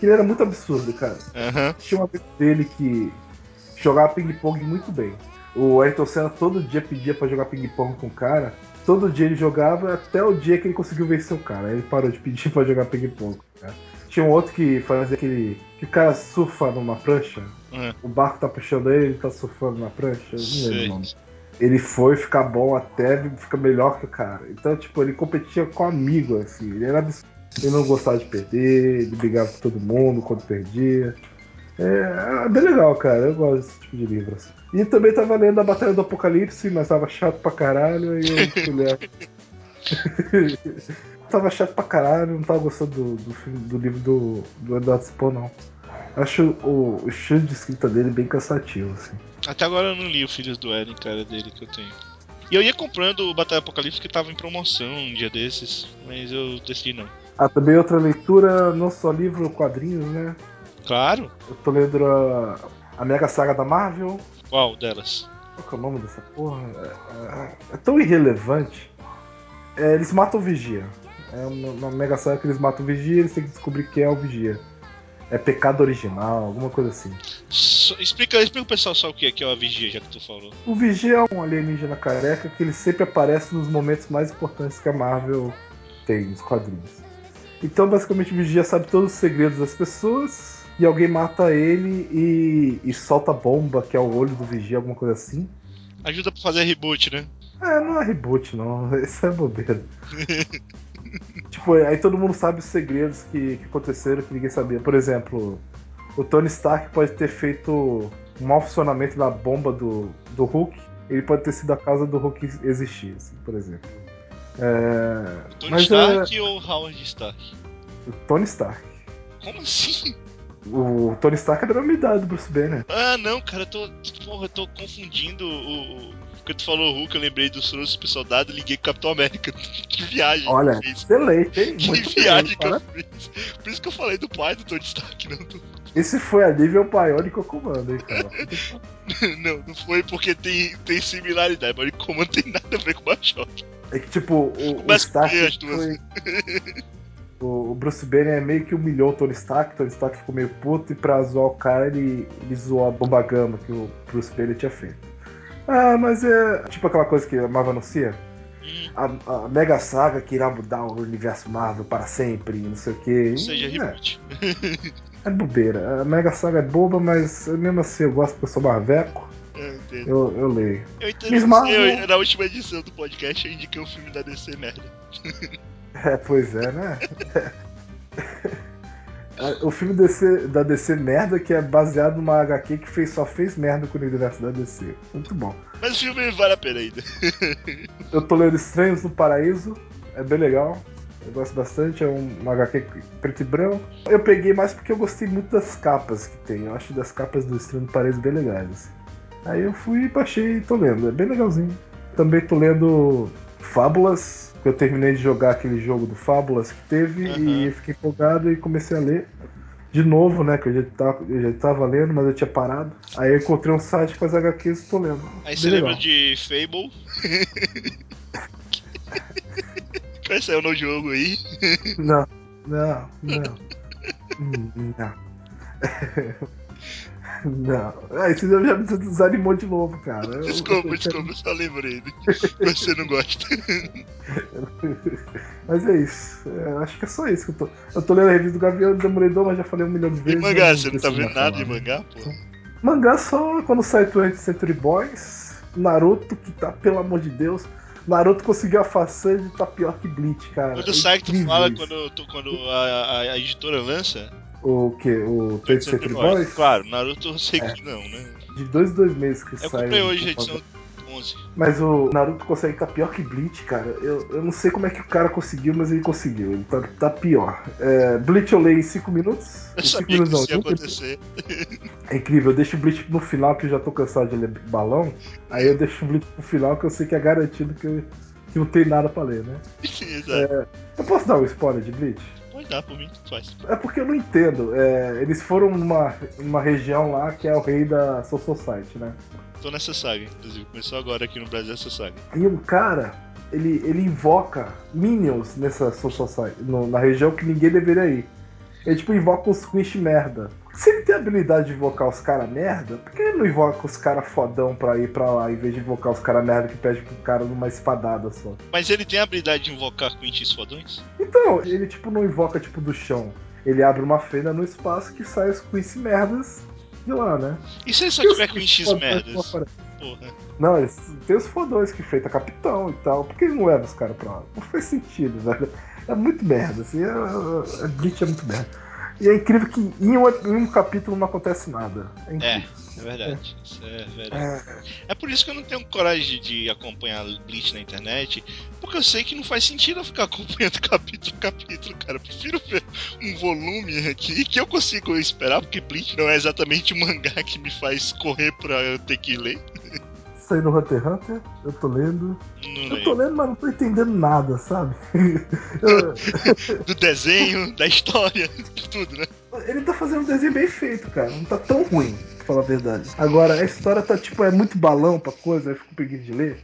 que ele era muito absurdo, cara. Aham. Tinha uma vez dele que jogava ping-pong muito bem. O Ayrton Senna todo dia pedia pra jogar ping-pong com o cara. Todo dia ele jogava até o dia que ele conseguiu vencer o cara. Aí ele parou de pedir pra jogar ping-pong. cara. Tinha um outro que fazia aquele. que o cara surfa numa prancha. Uhum. O barco tá puxando ele, ele tá surfando na prancha. Não. Ele foi ficar bom até ficar melhor que o cara. Então, tipo, ele competia com amigo, assim. Ele era absurdo. Ele não gostava de perder, ele brigava com todo mundo quando perdia. É, é bem legal, cara. Eu gosto desse tipo de livro. assim. E também tava lendo a Batalha do Apocalipse, mas tava chato pra caralho, aí eu fui ler. tava chato pra caralho, não tava gostando do, do, filme- do livro do, do Eduardo Spohr, não. Acho o, o estilo de escrita dele bem cansativo, assim. Até agora eu não li o Filhos do Éden, cara, dele que eu tenho. E eu ia comprando o Batalha Apocalipse que tava em promoção um dia desses, mas eu decidi não. Ah, também outra leitura, não só livro, quadrinhos, né? Claro? Eu tô lendo a, a Mega Saga da Marvel. Qual delas? Qual que é o nome dessa porra? É, é- é tão irrelevante. É, eles matam o Vigia. É uma, Mega Saga que eles matam o Vigia eles têm que descobrir quem é o Vigia. É pecado original, alguma coisa assim. Só- explica, explica pro pessoal só o que é, que é a vigia, já que tu falou. O Vigia é um alienígena careca que ele sempre aparece nos momentos mais importantes que a Marvel tem nos quadrinhos. Então, basicamente, o Vigia sabe todos os segredos das pessoas e alguém mata ele e, e solta a bomba, que é o olho do Vigia, alguma coisa assim. Ajuda pra fazer reboot, né? É, não é reboot, não. Isso é bobeira. tipo, aí todo mundo sabe os segredos que, que aconteceram que ninguém sabia. Por exemplo, o Tony Stark pode ter feito um mau funcionamento da bomba do, do Hulk. Ele pode ter sido a causa do Hulk existir, assim, por exemplo. É, O Tony mas Stark ou o Howard Stark? é o Tony Stark. Como assim? O Tony Stark é da mesma idade do Bruce Banner. Ah, não, cara, eu tô. Porra, eu tô confundindo o. o- Porque tu falou Hulk, eu lembrei do Soro Super Soldado e liguei com o Capitão América. que viagem Olha, que excelente, hein? Que Muito viagem que eu fiz. Por isso que eu falei do pai do Tony Stark, não do. Esse foi a nível Bionic Comando, hein, cara? Não, não foi porque tem, tem similaridade, mas o comando tem nada a ver com o Bioshock. É que, tipo, o, o Stark bem as duas. foi... o o Bruce Banner meio que humilhou o Tony Stark, o Tony Stark ficou meio puto e pra zoar o cara ele, ele zoou a bomba gama que o Bruce Banner tinha feito. Ah, mas é tipo aquela coisa que a Marvel anuncia, Hum, a, a Mega Saga que irá mudar o universo Marvel para sempre, não sei o que. ou seja, reboot. É, é bobeira. A Mega Saga é boba, mas mesmo assim eu gosto porque eu sou marveco, Eu entendo. eu, eu leio. Eu entendo. Marvel- Eu, na última edição do podcast eu indiquei um filme da DC merda. É, pois é, né? o filme DC, da DC merda que é baseado numa HQ que fez, só fez merda com o universo da DC. Muito bom. Mas o filme vale a pena ainda. Eu tô lendo Estranhos no Paraíso, é bem legal. Eu gosto bastante, é um, uma HQ preto e branco. Eu peguei mais porque eu gostei muito das capas que tem. Eu acho das capas do Estranho no Paraíso bem legais. assim. Aí eu fui e baixei e tô lendo, é bem legalzinho. Também tô lendo Fábulas, eu terminei de jogar aquele jogo do Fábulas que teve Aham. e fiquei empolgado e comecei a ler. De novo, né? Que eu já, tava, eu já tava lendo, mas eu tinha parado. Aí eu encontrei um site com as HQs e tô lendo. Aí Bem você legal. lembra de Fable? vai sair novo jogo aí. Não, não, não. Hum, não. Não. Ah, esse já me desanimou de novo, cara. Eu- Desculpa, eu- desculpa, eu só lembrei. Mas você não gosta. Mas é isso. É, acho que é só isso que eu tô. Eu tô lendo a revista do Gavião do Demolidor, mas já falei um milhão de E vezes. mangá, eu você não tá vendo nada de mangá, pô? Mangá só quando sai 20 Century Boys, Naruto, que tá, pelo amor de Deus. Naruto conseguiu a façanha de tá pior que Bleach, cara. Quando É sai que tu incrível fala isso. quando, quando a, a- a editora lança. O que? O 20 Century Boys? Claro, Naruto eu sei que não, né? De dois em dois meses que Eu sai. comprei o- hoje a edição 11. Mas o Naruto consegue estar pior que Bleach, cara. Eu, eu não sei como é que o cara conseguiu, mas ele conseguiu. Ele tá, tá pior. É, Bleach eu leio em 5 minutos. Eu Em 5 sabia que minutos não. isso ia um tempo. acontecer. É incrível, eu deixo o Bleach no final, que eu já tô cansado de ler balão. Aí eu deixo o Bleach no final, que eu sei que é garantido que, eu- que não tem nada pra ler, né? Exato. Eu posso dar um spoiler de Bleach? Pode mangá, por mim, faz. É porque eu não entendo. É, eles foram numa, numa região lá que é o rei da Soul Society, né? Tô nessa saga, inclusive. Começou agora aqui no Brasil essa saga. E um cara, ele, ele invoca minions nessa Soul Society, no- na região que ninguém deveria ir. Ele tipo invoca os Squish merda. Se ele tem a habilidade de invocar os cara merda, por que ele não invoca os cara fodão pra ir pra lá, em vez de invocar os cara merda que pede pro cara numa espadada só? Mas ele tem a habilidade de invocar Quintis fodões? Então, ele tipo não invoca tipo do chão. Ele abre uma fenda no espaço que sai os Squish merdas de lá, né? E se ele só tiver Quintis merdas? Porra. Não, eles, tem os fodões que feita capitão e tal. Por que ele não leva os caras pra lá? Não faz sentido, velho. É muito merda, assim. É, é, é, Bleach é muito merda. E é incrível que em um, em um capítulo não acontece nada. É É, incrível. é verdade. Isso é verdade. É. É por isso que eu não tenho coragem de acompanhar Bleach na internet, porque eu sei que não faz sentido eu ficar acompanhando capítulo a capítulo, cara. Eu prefiro ver um volume aqui que eu consigo esperar, porque Bleach não é exatamente o mangá que me faz correr pra eu ter que ler. Aí no Hunter x Hunter, eu tô lendo. Não Eu tô lendo, mas não tô entendendo nada, sabe? Eu- Do desenho, da história, de tudo, né? ele tá fazendo um desenho bem feito, cara. Não tá tão ruim, pra falar a verdade. Agora, a história tá tipo, é muito balão pra coisa, aí eu fico preguiça de ler.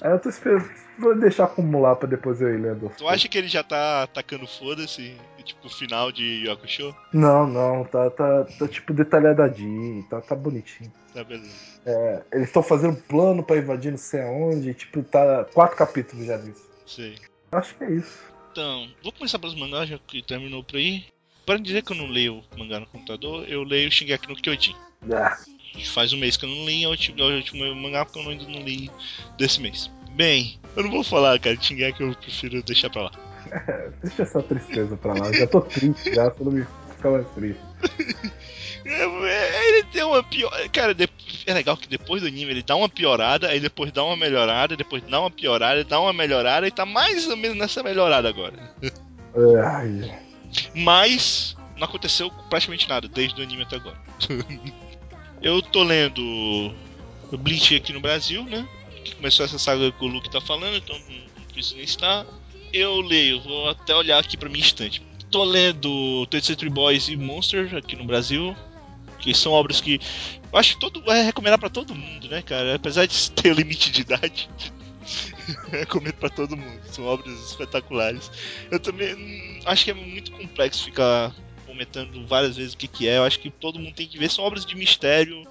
Aí eu tô esperando. Vou deixar acumular pra depois eu ir lendo. Tu acha que ele já tá atacando foda-se, tipo, o final de Yakusho? Não, não, tá, tá, tá tipo detalhadinho, tá, tá bonitinho. Tá beleza. É, eles estão fazendo um plano pra invadir não sei aonde, tipo, tá quatro capítulos já disso. Sei. Acho que é isso. Então, vou começar pelos mangás, já que terminou por aí. Para dizer que eu não leio mangá no computador, eu leio Shingeki no Kyojin. Ah, Faz um mês que eu não li, é o último, é o último mangá porque eu ainda não li desse mês. Bem, eu não vou falar, cara, de Shingeki eu prefiro deixar pra lá. deixa essa tristeza pra lá. Eu já tô triste já, eu não me ficar mais triste. É, é, ele tem uma pior. Cara, é legal que depois do anime ele dá uma piorada, aí depois dá uma melhorada, depois dá uma piorada, dá uma melhorada e tá mais ou menos nessa melhorada agora. Ai, Mas não aconteceu praticamente nada desde o anime até agora. eu tô lendo o Bleach aqui no Brasil, né? Que começou essa saga que o Luke tá falando, então não preciso nem estar. Eu leio, vou até olhar aqui pra minha estante. Tô lendo Tetsutri Boys e Monster aqui no Brasil, que são obras que eu acho que todo é recomendar pra todo mundo, né, cara? Apesar de ter limite de idade. Recomendo pra todo mundo. São obras espetaculares. Eu também hum, acho que é muito complexo ficar comentando várias vezes o que, que é. Eu acho que todo mundo tem que ver. São obras de mistério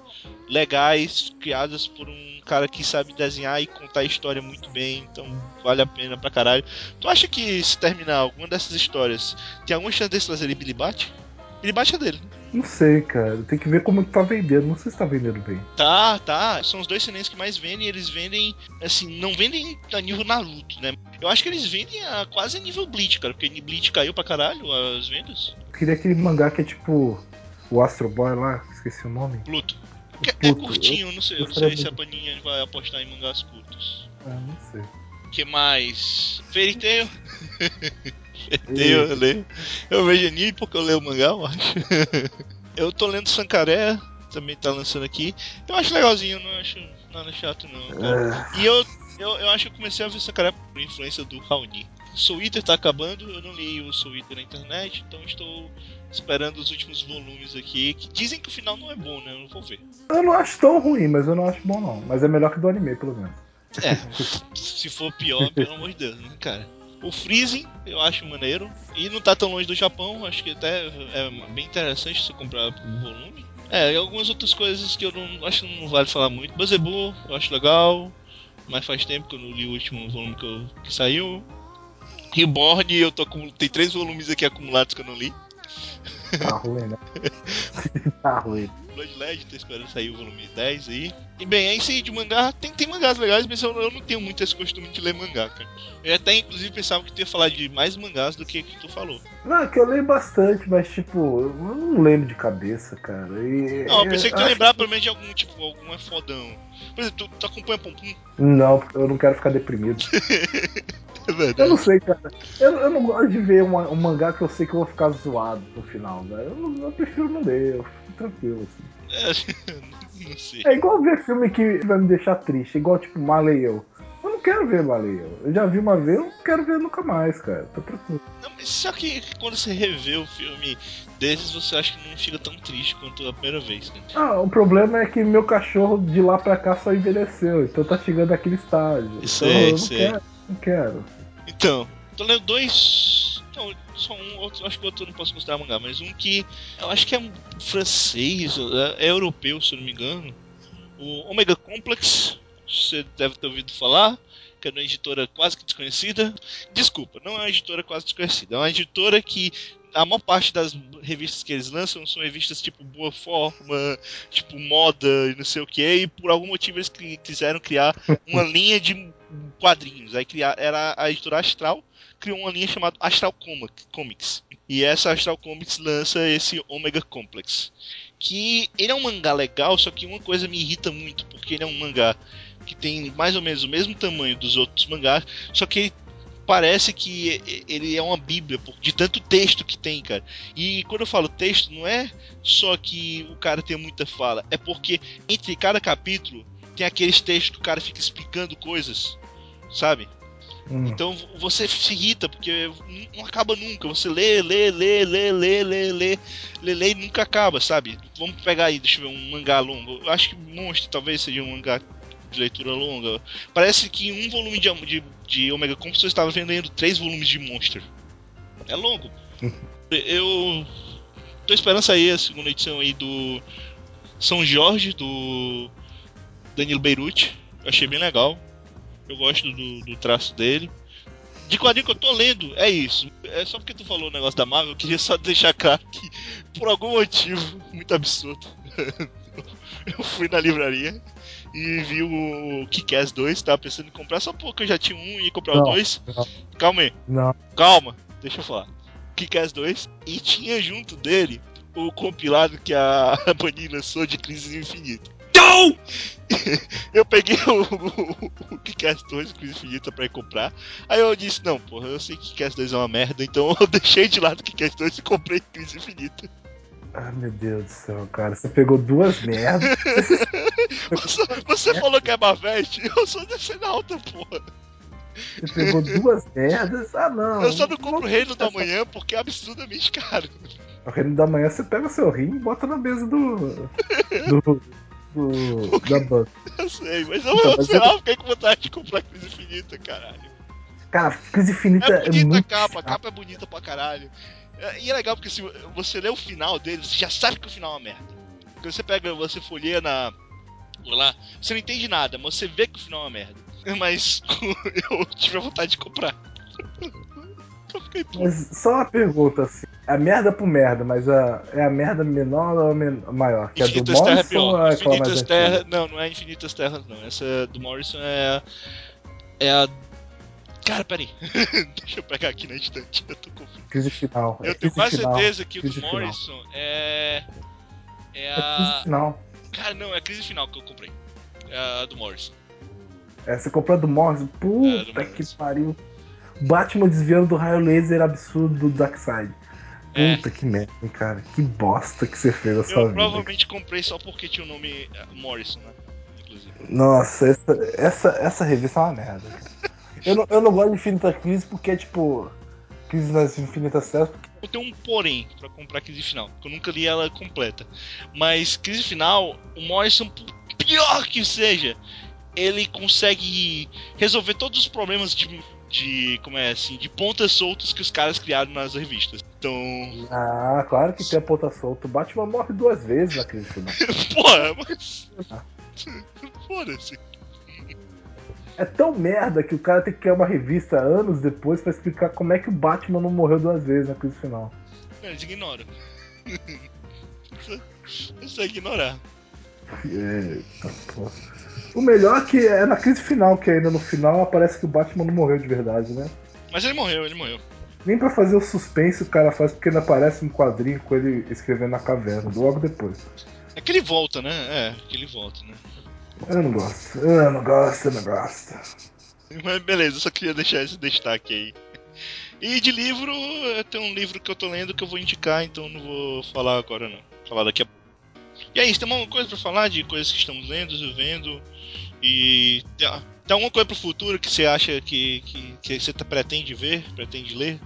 legais, criadas por um cara que sabe desenhar e contar a história muito bem. Então vale a pena pra caralho. Tu acha que se terminar alguma dessas histórias, tem alguma chance deles fazerem Billy Bat? Billy Bat é dele. né? não sei, cara. Tem que ver como tá vendendo. Não sei se tá vendendo bem. Tá, tá. São os dois cinemas que mais vendem. Eles vendem, assim, não vendem a nível Naruto, né? Eu acho que eles vendem a quase a nível Bleach, cara. Porque Bleach caiu pra caralho as vendas. Eu queria aquele mangá que é tipo o Astro Boy lá, esqueci o nome. Pluto. Que é Pluto, curtinho, eu não sei. Eu não sei se a. Paninha vai apostar em mangás curtos. Ah, não sei. que mais? Fairy Tail. Eu leio. Eu vejo anime porque eu leio mangá, eu acho. eu tô lendo Sankaré, também tá lançando aqui. Eu acho legalzinho, não acho nada chato não, cara. É, E eu, eu, eu acho que eu comecei a ver Sankaré por influência do Raoni. Soul Eater tá acabando, eu não li o Soul Eater na internet, então estou esperando os últimos volumes aqui, que dizem que o final não é bom, né? Eu não vou ver. eu não acho tão ruim, mas eu não acho bom não. Mas é melhor que do anime, pelo menos. É, se for pior, pelo amor de Deus, né, cara? O Freezing eu acho maneiro. E não tá tão longe do Japão, acho que até é bem interessante você comprar por volume. É, e algumas outras coisas que eu não acho que não vale falar muito. Buzzable, eu acho legal, mas faz tempo que eu não li o último volume que, eu- que saiu. Reborn, eu tô com. Tem três volumes aqui acumulados que eu não li. Tá ruim, né? tá ruim. Bloodled, tô esperando sair o volume 10 aí. E bem, é isso aí de mangá. Tem, tem mangás legais, mas eu, eu não tenho muito esse costume de ler mangá, cara. Eu até inclusive pensava que tu ia falar de mais mangás do que que tu falou. Não, é que eu leio bastante, mas tipo, eu não lembro de cabeça, cara. E, Não, eu pensei que tu ia lembrar pelo menos de algum, tipo, algum é fodão. Por exemplo, tu, tu acompanha Pum Pum? Não, eu não quero ficar deprimido. É Eu não sei, cara. Eu, eu não gosto de ver uma- um mangá que eu sei que eu vou ficar zoado no final, velho. Eu, eu prefiro não ler, eu fico tranquilo, assim. É, não sei. É igual ver filme que vai me deixar triste, igual tipo Marley e eu. Eu não quero ver baleia. Eu já vi uma vez, eu não quero ver nunca mais, cara. Tá tranquilo. Não, mas só que quando você revê o filme desses, você acha que não fica tão triste quanto a primeira vez, né? Ah, o problema é que meu cachorro de lá pra cá só envelheceu, então tá chegando aquele estágio. Isso Então, é, eu não isso é. quero, não quero. Então, tô lendo dois. Não, só um, outro, acho que o outro não posso considerar mangá, mas um que eu acho que é um francês, é, é europeu, se eu não me engano. O Omega Complex, você deve ter ouvido falar, que é uma editora quase que desconhecida. Desculpa, não é uma editora quase desconhecida, é uma editora que a maior parte das revistas que eles lançam são revistas tipo Boa Forma, tipo Moda e não sei o que, e por algum motivo eles quiseram criar uma linha de quadrinhos. Aí criar, era a editora Astral, criou uma linha chamada Astral Comic- Comics. E essa Astral Comics lança esse Omega Complex. Que ele é um mangá legal, só que uma coisa me irrita muito, porque ele é um mangá que tem mais ou menos o mesmo tamanho dos outros mangás, só que ele parece que ele é uma bíblia de tanto texto que tem, cara. E quando eu falo texto, não é só que o cara tem muita fala, é porque entre cada capítulo tem aqueles textos que o cara fica explicando coisas, sabe? Hum. Então você se irrita, porque não acaba nunca. Você lê, lê, lê, lê, lê, lê, lê, lê, lê e nunca acaba, sabe? Vamos pegar aí, deixa eu ver, um mangá longo. Eu acho que Monstro talvez seja um mangá de leitura longa. Parece que em um volume de, de, de Omega eu estava vendendo três volumes de Monster. É longo. Eu tô esperando sair a segunda edição aí do São Jorge, do Danilo Beirute. Eu achei bem legal. Eu gosto do, do traço dele. De quadrinho que eu tô lendo, é isso. É só porque tu falou o negócio da Marvel, eu queria só deixar claro que, por algum motivo muito absurdo, eu fui na livraria e vi o Kick-Ass 2, tava pensando em comprar só porque eu já tinha um e ia comprar o Não, 2. não. Calma aí, Não. calma, deixa eu falar. Kick-Ass 2 e tinha junto dele o compilado que a Panini lançou de Crises Infinita. Eu peguei o, o, o Kick-Ass 2, Crise Infinita, pra ir comprar. Aí eu disse: Não, porra, eu sei que Kick-Ass 2 é uma merda, então eu deixei de lado o Kick-Ass 2 e comprei Crise Infinita. Ah, meu Deus do céu, cara. Você pegou duas merdas. Você, você falou que é Mavete, eu sou decenalta, porra. Você pegou duas merdas. Ah, não. Eu só não compro o Reino da Manhã porque é absurdamente caro. O reino da manhã você pega seu rim e bota na mesa do. do. Do da banca. Eu sei, mas eu, Então, eu mas sei eu- fiquei com vontade de comprar Crise Infinita, caralho. Cara, crise infinita É é, bonita a muito. capa, a capa é bonita pra caralho. É- E é legal porque se você lê o final dele, você já sabe que o final é uma merda. Quando você pega, você folheia na. lá, você não entende nada, mas você vê que o final é uma merda. Mas eu tive a vontade de comprar. Mas só uma pergunta assim. A merda pro merda, mas a, é a merda menor ou a men- maior? Que é do Infinitas é Morrison ou é Infinitas antiga? Terra. Não, não é Infinitas Terras, não. Essa do Morrison é. a- É a. Cara, peraí. Deixa eu pegar aqui na estante. Eu tô confuso. Crise final. é Eu tenho crise quase final. certeza que o do crise final. Morrison é. É É crise a. final. Cara, não, é a crise final que eu comprei. É a do Morrison. É, você comprou a do Morrison? Puta É, do que Morrison. pariu. Batman desviando do raio laser absurdo do Darkseid. É. Puta que merda, cara. Que bosta que você fez na sua Eu vida. provavelmente comprei só porque tinha o nome eh, Morrison, né? Inclusive. Nossa, essa, essa, essa revista é uma merda. Eu não, eu não gosto de Infinita Crise porque, tipo, Crise nas Infinitas Terras. Eu tenho um porém pra comprar crise final, porque eu nunca li ela completa. Mas crise final, o Morrison, pior que seja, ele consegue resolver todos os problemas de, de como é assim, de pontas soltas que os caras criaram nas revistas. Então, Ah, claro que tem a ponta solta. O Batman morre duas vezes na crise final. porra, mas foda-se. É tão merda que o cara tem que criar uma revista anos depois pra explicar como é que o Batman não morreu duas vezes na crise final. Eles ignoram. É só ignorar. Eita, porra. O melhor é que é na crise final, que ainda no final aparece que o Batman não morreu de verdade, né? Mas ele morreu, ele morreu. Nem pra fazer o suspense o cara faz, porque ainda aparece um quadrinho com ele escrevendo na caverna, logo depois. É que ele volta, né? É, que ele volta, né? Eu não gosto, eu não gosto, eu não gosto. Mas beleza, eu só queria deixar esse destaque aí. E de livro, tem um livro que eu tô lendo que eu vou indicar, então não vou falar agora não. Vou falar daqui a E aí, tem alguma coisa pra falar de coisas que estamos lendo, vendo? E tem, tem alguma coisa pro futuro que você acha que, que, que você tá- pretende ver, pretende ler?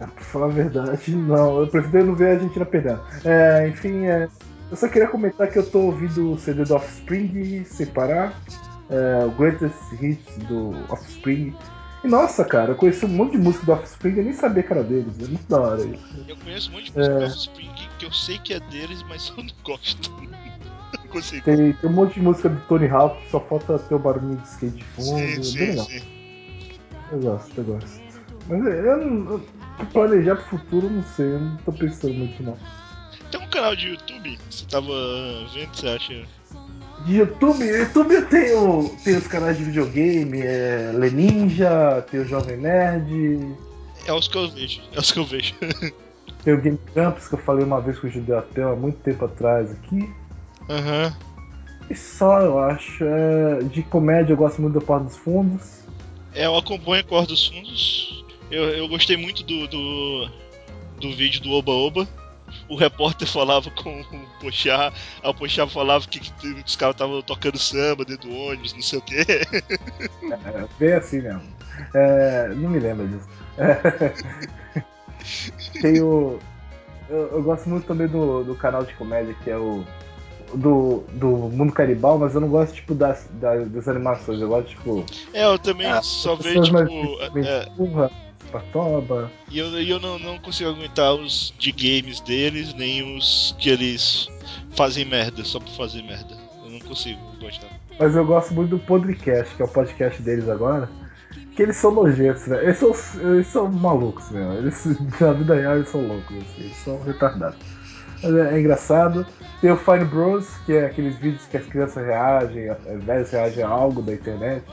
Ah, Pra falar a verdade, não. Eu prefiro não ver a Argentina perdendo. É, enfim, é, eu só queria comentar que eu tô ouvindo o CD do Offspring sem parar. É, o Greatest Hits do Offspring. E nossa, cara, eu conheci um monte de música do Offspring e nem sabia que era deles. É muito da hora isso. Eu conheço um monte de música do Offspring que eu sei que é deles, mas eu não gosto. não consigo. Tem, tem um monte de música do Tony Hawk que só falta ter o barulhinho de skate de fundo. Sim, é bem sim, legal. sim. Eu gosto, eu gosto. Mas é, eu não. eu- planejar pro futuro, eu não sei, eu não tô pensando muito não. Tem um canal de YouTube que você tava vendo, você acha? De YouTube, YouTube eu tenho, tem os canais de videogame, é Leninja, tem o Jovem Nerd, É os que eu vejo, é os que eu vejo. tem o Game Campus que eu falei uma vez com o Judeatel há muito tempo atrás aqui. Aham. E só, eu acho. É, de comédia eu gosto muito do Porta dos Fundos. É, eu acompanho a Cor dos Fundos. Eu, eu gostei muito do, do, do vídeo do Oba Oba. O repórter falava com o Pochá, aí o Pochá falava que, que os caras estavam tocando samba dentro do ônibus, não sei o quê. É, bem assim mesmo. É, não me lembro disso. tem o. Eu, eu gosto muito também do, do canal de comédia que é o. Do, do Mundo Caribal, mas eu não gosto tipo das, das, das animações, eu gosto tipo. É, eu também Ah, só vejo, tipo. mais- é, Burra, Patoba. E eu, eu não, não consigo aguentar os de games deles, nem os que eles fazem merda, só por fazer merda. Eu não consigo gostar. Mas eu gosto muito do Podcast, que é o podcast deles agora. Que eles são nojentos, né? Eles são, eles são malucos, meu. Eles, na vida real eles são loucos, assim, eles são retardados. Mas é, é engraçado. Tem o Fine Bros, que é aqueles vídeos que as crianças reagem, as velhas reagem a algo da internet.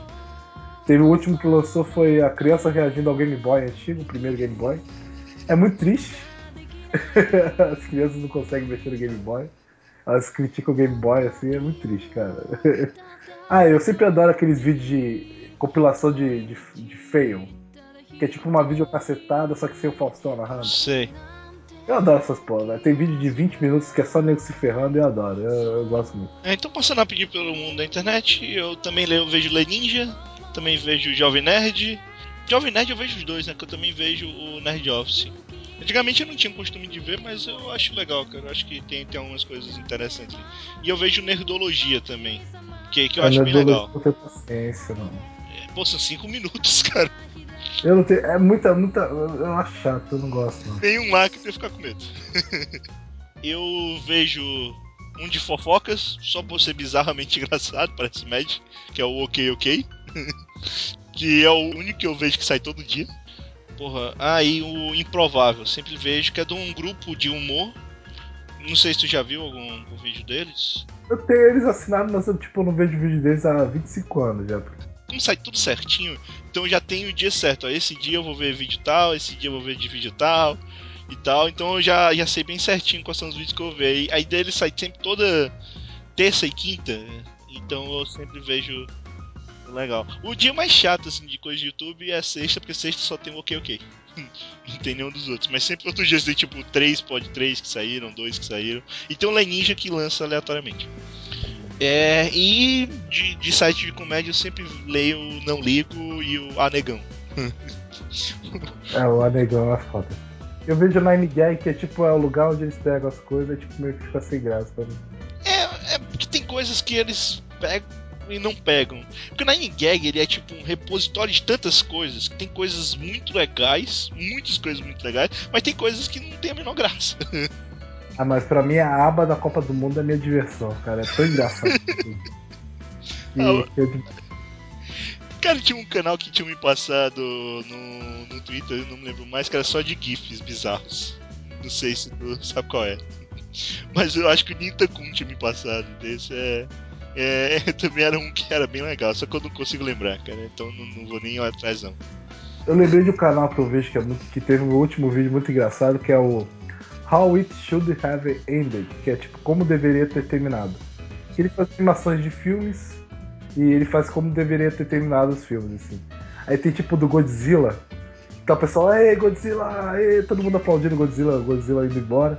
Teve o último que lançou foi a criança reagindo ao Game Boy antigo, o primeiro Game Boy. É muito triste. As crianças não conseguem mexer no Game Boy. Elas criticam o Game Boy assim, é muito triste, cara. ah, eu sempre adoro aqueles vídeos de compilação de, de, de fail. Que é tipo uma videocassetada, só que sem o Faustão narrando. Sei. Eu adoro essas porra. Tem vídeo de 20 minutos que é só nego se ferrando e eu adoro. Eu, eu gosto muito. É, então, passando a pedir pelo mundo da internet, eu também leio, vejo Leninja, também vejo Jovem Nerd. Jovem Nerd eu vejo os dois, né? Que eu também vejo o Nerd Office. Antigamente eu não tinha costume de ver, mas eu acho legal, cara. Eu acho que tem, tem algumas coisas interessantes ali. E eu vejo Nerdologia também, que, que eu Ah, acho bem legal. Não tenho paciência, não. Pô, são cinco minutos, cara. Eu não tenho. É muita, muita. Eu acho chato, eu não gosto, não. Tem um lá que eu ficar com medo. eu vejo um de fofocas, só por ser bizarramente engraçado, parece Mad, que é o Ok Ok. que é o único que eu vejo que sai todo dia. Porra, ah, e o Improvável, sempre vejo que é de um grupo de humor. Não sei se tu já viu algum, algum vídeo deles. Eu tenho eles assinados, mas eu tipo, não vejo vídeo deles há 25 anos já. Como sai tudo certinho, então eu já tenho o dia certo. Ó, esse dia eu vou ver vídeo tal, esse dia eu vou ver de vídeo tal e tal. Então eu já, já sei bem certinho quais são os vídeos que eu. E aí deles sai sempre toda terça e quinta. Então eu sempre vejo legal. O dia mais chato assim de coisa de YouTube é sexta, porque sexta só tem o ok ok. Não tem nenhum dos outros. Mas sempre outros dias tem tipo três pod três que saíram, dois que saíram. E tem o Leninja que lança aleatoriamente. É, e de, de site de comédia eu sempre leio o Não Ligo e o Anegão. É, o Anegão é foda. Eu vejo o Nine Gag, que é tipo é o lugar onde eles pegam as coisas, e tipo, meio que fica sem graça mim. É, é porque tem coisas que eles pegam e não pegam. Porque o Nine Gag ele é tipo um repositório de tantas coisas, que tem coisas muito legais, muitas coisas muito legais, mas tem coisas que não tem a menor graça. Ah, mas pra mim a aba da Copa do Mundo é minha diversão, cara. É tão engraçado. e Ah, eu, Cara, tinha um canal que tinha me passado no, no Twitter, eu não me lembro mais, que era só de GIFs bizarros. Não sei se tu sabe qual é. Mas eu acho que o Nintakun tinha me passado desse. É, é, também era um que era bem legal, só que eu não consigo lembrar, cara. Então não, não vou nem atrás, não. eu lembrei de um canal que eu vejo que, é muito, que teve um último vídeo muito engraçado, que é o How It Should Have Ended, que é tipo como deveria ter terminado. Ele faz animações de filmes e ele faz como deveria ter terminado os filmes, assim. Aí tem tipo do Godzilla, tá o pessoal, ei, Godzilla, ei, todo mundo aplaudindo Godzilla, Godzilla indo embora.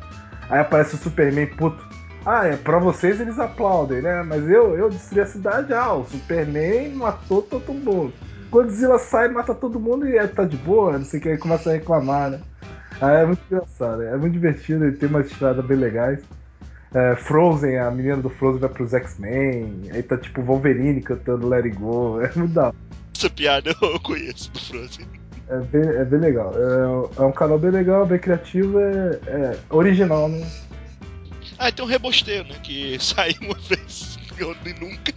Aí aparece o Superman puto. Ah, é, pra vocês eles aplaudem, né? Mas eu, eu destruí a cidade, ah, o Superman matou todo mundo. Godzilla sai, mata todo mundo e é, tá de boa, não sei o que, aí começa a reclamar, né? Ah, é muito engraçado, é muito divertido, ele tem umas estradas bem legais. É, Frozen, a menina do Frozen vai pros X-Men, aí tá tipo Wolverine cantando Let It Go, é muito da. Essa piada eu conheço do Frozen. É bem, é bem legal. É, é um canal bem legal, bem criativo, é, é original, né? Ah, tem um rebosteio, né? Que sai uma vez e nunca.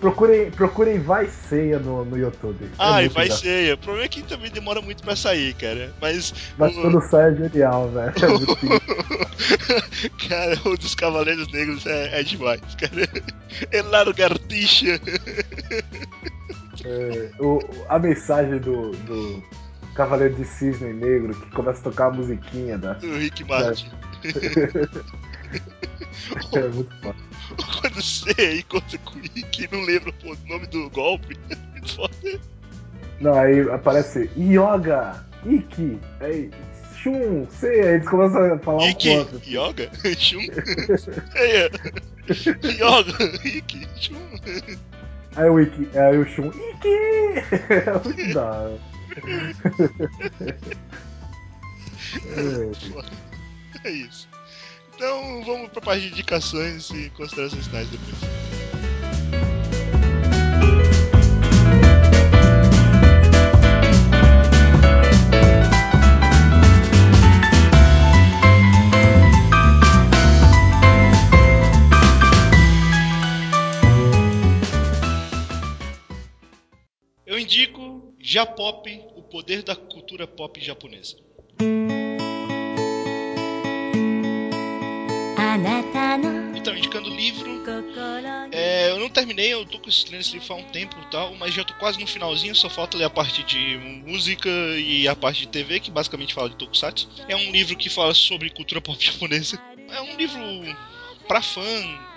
Procurem, procurem Vai Ceia no, no YouTube. Ah, é vai ser. O problema é que também demora muito pra sair, cara. Mas. Mas o- quando sai é genial, velho. É cara, o dos Cavaleiros Negros é, é demais, cara. É lagartixa. É, o, a mensagem do, do Cavaleiro de Cisne Negro que começa a tocar a musiquinha da. do Rick Martin. É muito foda. Quando você encontra o Rick e não lembra o nome do golpe. É muito foda. Não, aí aparece Yoga, Iki, aí Shun, sei, aí eles começam a falar um Rick, ponto. Yoga, Shun. É. Yoga, Rick, Shun. Aí o Iki, aí o Shun, Iki! É muito da hora. É. É isso. Então vamos pra parte de indicações e considerações finais depois. Eu indico Japop, o poder da cultura pop japonesa. Então, indicando o livro, É, eu não terminei, eu tô com esse lendo esse livro há um tempo e tal, mas já tô quase no finalzinho, só falta ler a parte de música e a parte de TV, que basicamente fala de Tokusatsu. É um livro que fala sobre cultura pop japonesa. É um livro pra fã,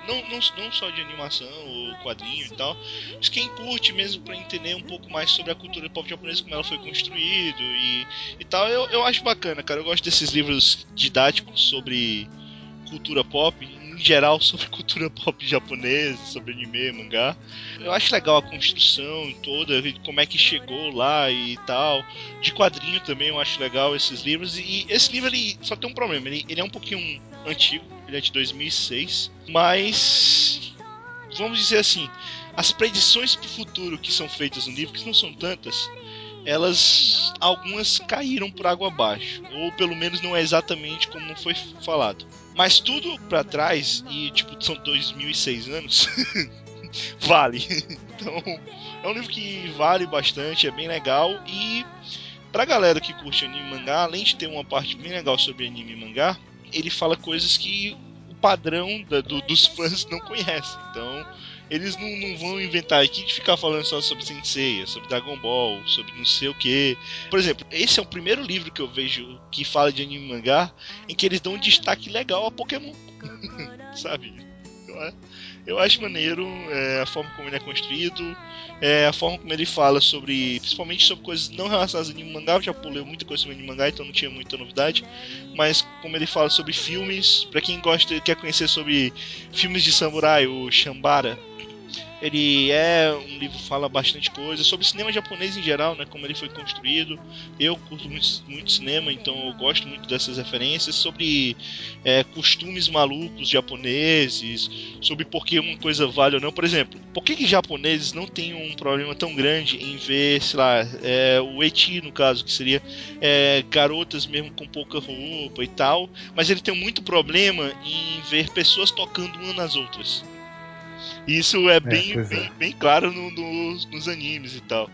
não, não, não só de animação ou quadrinho e tal, mas quem curte mesmo pra entender um pouco mais sobre a cultura pop japonesa, como ela foi construída e, e tal, eu, eu acho bacana, cara. Eu gosto desses livros didáticos sobre cultura pop, em geral sobre cultura pop japonesa, sobre anime, mangá. Eu acho legal a construção toda, como é que chegou lá e tal. De quadrinho também eu acho legal esses livros. E esse livro ele só tem um problema, ele, ele é um pouquinho antigo, ele é de 2006, mas vamos dizer assim, as predições para o futuro que são feitas no livro, que não são tantas, elas algumas caíram por água abaixo, ou pelo menos não é exatamente como foi falado. Mas tudo pra trás, e tipo, são 2006 anos, vale. Então, é um livro que vale bastante, é bem legal. E pra galera que curte anime e mangá, além de ter uma parte bem legal sobre anime e mangá, ele fala coisas que o padrão da- do- dos fãs não conhece. Então, eles não, não vão inventar aqui de ficar falando só sobre Sensei, sobre Dragon Ball, sobre não sei o que. Por exemplo, esse é o primeiro livro que eu vejo que fala de anime e mangá em que eles dão um destaque legal a Pokémon. Sabe? Eu, eu acho maneiro é, a forma como ele é construído, é, a forma como ele fala sobre. Principalmente sobre coisas não relacionadas a anime e mangá. Eu já pulei muita coisa sobre anime e mangá, então não tinha muita novidade. Mas como ele fala sobre filmes, pra quem gosta quer conhecer sobre filmes de samurai, o Shambara. Ele é um livro que fala bastante coisa sobre cinema japonês em geral, né? Como ele foi construído. Eu curto muito, muito cinema, então eu gosto muito dessas referências sobre é, costumes malucos japoneses, sobre por que uma coisa vale ou não. Por exemplo, por que, que japoneses não têm um problema tão grande em ver, sei lá, é, o eti no caso, que seria é, garotas mesmo com pouca roupa e tal, mas ele tem muito problema em ver pessoas tocando uma nas outras. Isso é bem, pois é. bem, bem claro no- nos- nos animes e tal.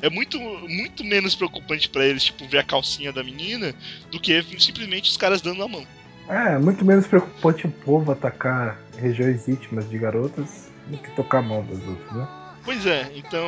É muito, muito menos preocupante pra eles, tipo, ver a calcinha da menina do que simplesmente os caras dando a mão. É, muito menos preocupante o povo atacar regiões íntimas de garotas do que tocar a mão das outras, né? Pois é, então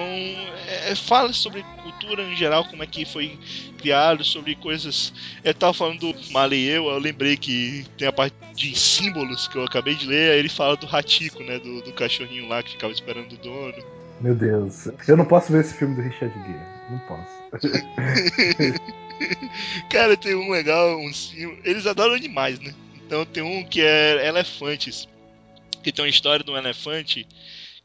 é, é, fala sobre cultura em geral, como é que foi criado, sobre coisas. Eu tava falando do Marley eu, eu lembrei que tem a parte de símbolos que eu acabei de ler, aí ele fala do Ratico, né? Do, do cachorrinho lá que ficava esperando o dono. Meu Deus. Eu não posso ver esse filme do Richard Gere. Não posso. Cara, tem um legal, um símbolo. Eles adoram animais, né? Então tem um que é Elefantes, que tem uma história de um elefante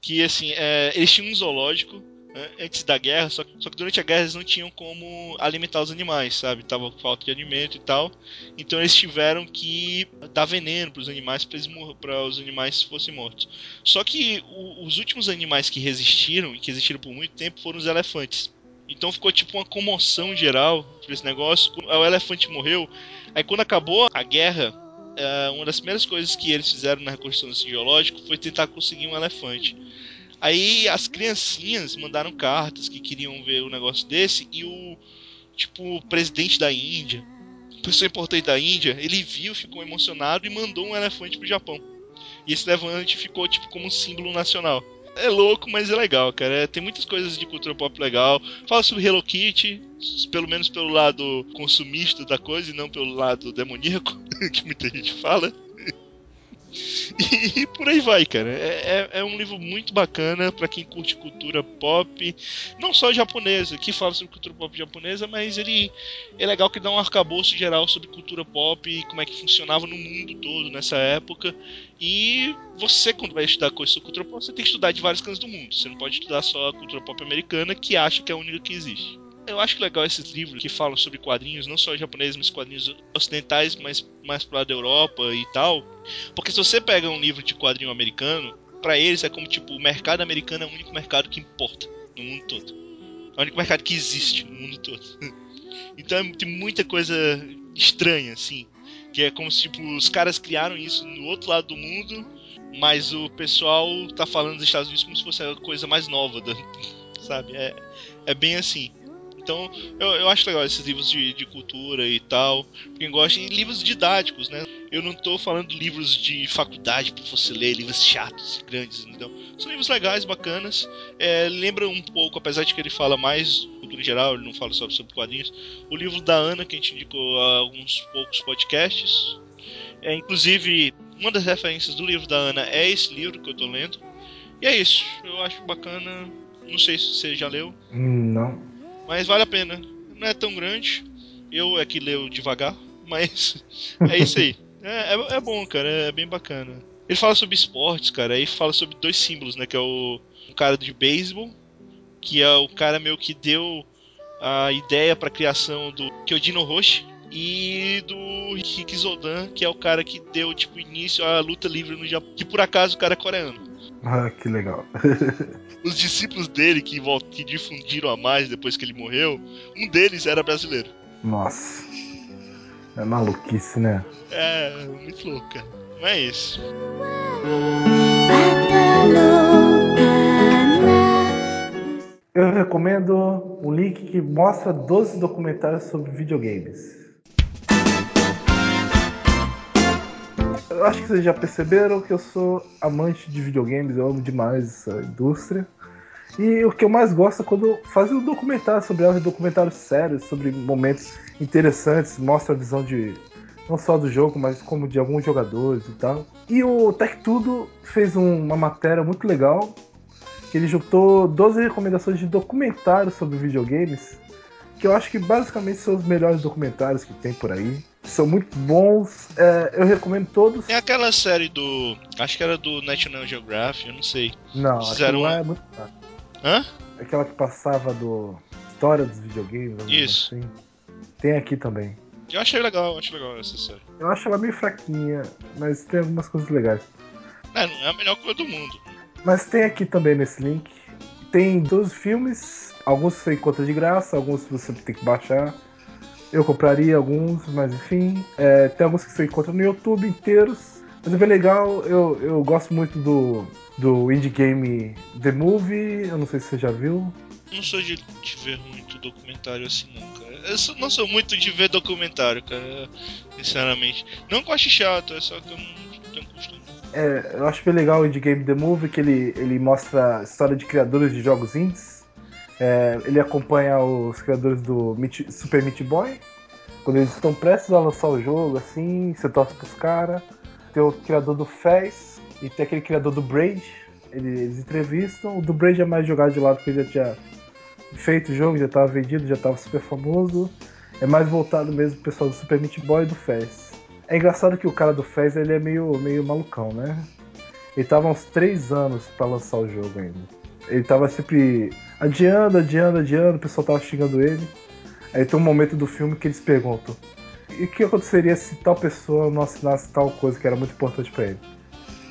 que, assim, é, eles tinham um zoológico né, antes da guerra, só, só, que durante a guerra eles não tinham como alimentar os animais, sabe? Tava com falta de alimento e tal. Então eles tiveram que dar veneno para os animais para os animais fossem mortos. Só que o, os últimos animais que resistiram e que existiram por muito tempo foram os elefantes. Então ficou tipo uma comoção geral por esse negócio. O elefante morreu. Aí quando acabou a guerra, é, uma das primeiras coisas que eles fizeram na reconstrução desse geológico foi tentar conseguir um elefante. Aí as criancinhas mandaram cartas que queriam ver o negócio desse e o tipo o presidente da Índia, pessoa importante da Índia, ele viu, ficou emocionado e mandou um elefante pro Japão. E esse elefante ficou tipo como um símbolo nacional. É louco, mas é legal, cara. É, tem muitas coisas de cultura pop legal. Fala sobre Hello Kitty, pelo menos pelo lado consumista da coisa e não pelo lado demoníaco, que muita gente fala. E, por aí vai, cara. É, é, é um livro muito bacana para quem curte cultura pop, não só japonesa, que fala sobre cultura pop japonesa, mas ele é legal que dá um arcabouço geral sobre cultura pop e como é que funcionava no mundo todo nessa época. E você, quando vai estudar coisas sobre cultura pop, você tem que estudar de vários cantos do mundo. Você não pode estudar só a cultura pop americana, que acha que é a única que existe eu acho legal esses livros que falam sobre quadrinhos, não só japoneses, mas quadrinhos ocidentais, mas mais pro lado da Europa e tal. Porque se você pega um livro de quadrinho americano, para eles é como tipo, o mercado americano é o único mercado que importa no mundo todo. É o único mercado que existe no mundo todo. então tem muita coisa estranha, assim. Que é como se tipo, os caras criaram isso no outro lado do mundo, mas o pessoal tá falando dos Estados Unidos como se fosse a coisa mais nova, da, sabe? É, é bem assim. Então, eu, eu acho legal esses livros de, de cultura e tal. Quem gosta, e livros didáticos, né? Eu não estou falando livros de faculdade para você ler, livros chatos, grandes, entendeu? São livros legais, bacanas. É, lembra um pouco, apesar de que ele fala mais cultura em geral, ele não fala só sobre quadrinhos. O livro da Ana, que a gente indicou há alguns poucos podcasts. É, inclusive, uma das referências do livro da Ana é esse livro que eu estou lendo. E é isso, eu acho bacana. Não sei se você já leu. Não. Mas vale a pena. Não é tão grande. Eu é que leio devagar, mas é isso aí. É, é, é, bom, cara, é bem bacana. Ele fala sobre esportes, cara, aí fala sobre dois símbolos, né? Que é o um cara de beisebol, que é o cara meio que deu a ideia para a criação do Kyojin Roshi e do Rick Zodan, que é o cara que deu tipo início à luta livre no Japão, que por acaso o cara é coreano. Ah, que legal. Os discípulos dele que, que difundiram a mais depois que ele morreu, um deles era brasileiro. Nossa. É maluquice, né? É, muito louca. Mas é isso. Eu recomendo um link que mostra 12 documentários sobre videogames. Eu acho que vocês já perceberam que eu sou amante de videogames, eu amo demais essa indústria. E o que eu mais gosto é quando fazem um documentário sobre ela, um documentários sérios, sobre momentos interessantes, mostra a visão de não só do jogo, mas como de alguns jogadores e tal. E o Tech Tudo fez um, uma matéria muito legal, que ele juntou 12 recomendações de documentários sobre videogames, que eu acho que basicamente são os melhores documentários que tem por aí são muito bons. É, eu recomendo todos. Tem aquela série do. Acho que era do National Geographic, eu não sei. Não, Fizeram é muito caro. Hã? Aquela que passava do. História dos videogames. Isso. Assim. Tem aqui também. Eu achei legal, eu achei legal essa série. Eu acho ela meio fraquinha, mas tem algumas coisas legais. É, não é a melhor coisa do mundo. Mas tem aqui também nesse link. Tem 12 filmes, alguns você encontra de graça, alguns você tem que baixar. Eu compraria alguns, mas enfim. É, tem alguns que você encontra no YouTube inteiros. Mas é bem legal. Eu, eu gosto muito do, do indie game The Movie. Eu não sei se você já viu. Não sou de, de ver muito documentário assim, não, cara. Eu sou, não sou muito de ver documentário, cara. Sinceramente. Não que eu ache chato, é só que eu não tenho costume. É, eu acho bem legal o Indie Game The Movie, que ele, ele mostra a história de criadores de jogos indies. É, ele acompanha os criadores do Meat, Super Meat Boy. Quando eles estão prestes a lançar o jogo, assim, você torce pros caras. Tem o criador do Fez e tem aquele criador do Braid. Eles entrevistam. O do Braid é mais jogado de lado porque ele já tinha feito o jogo, já estava vendido, já estava super famoso. É mais voltado mesmo pro pessoal do Super Meat Boy e do Fez. É engraçado que o cara do Fez ele é meio, meio malucão, né? Ele tava uns três anos pra lançar o jogo ainda. Ele tava sempre adiando, adiando, adiando, o pessoal tava xingando ele. Aí tem um momento do filme que eles perguntam: e o que aconteceria se tal pessoa não assinasse tal coisa que era muito importante pra ele?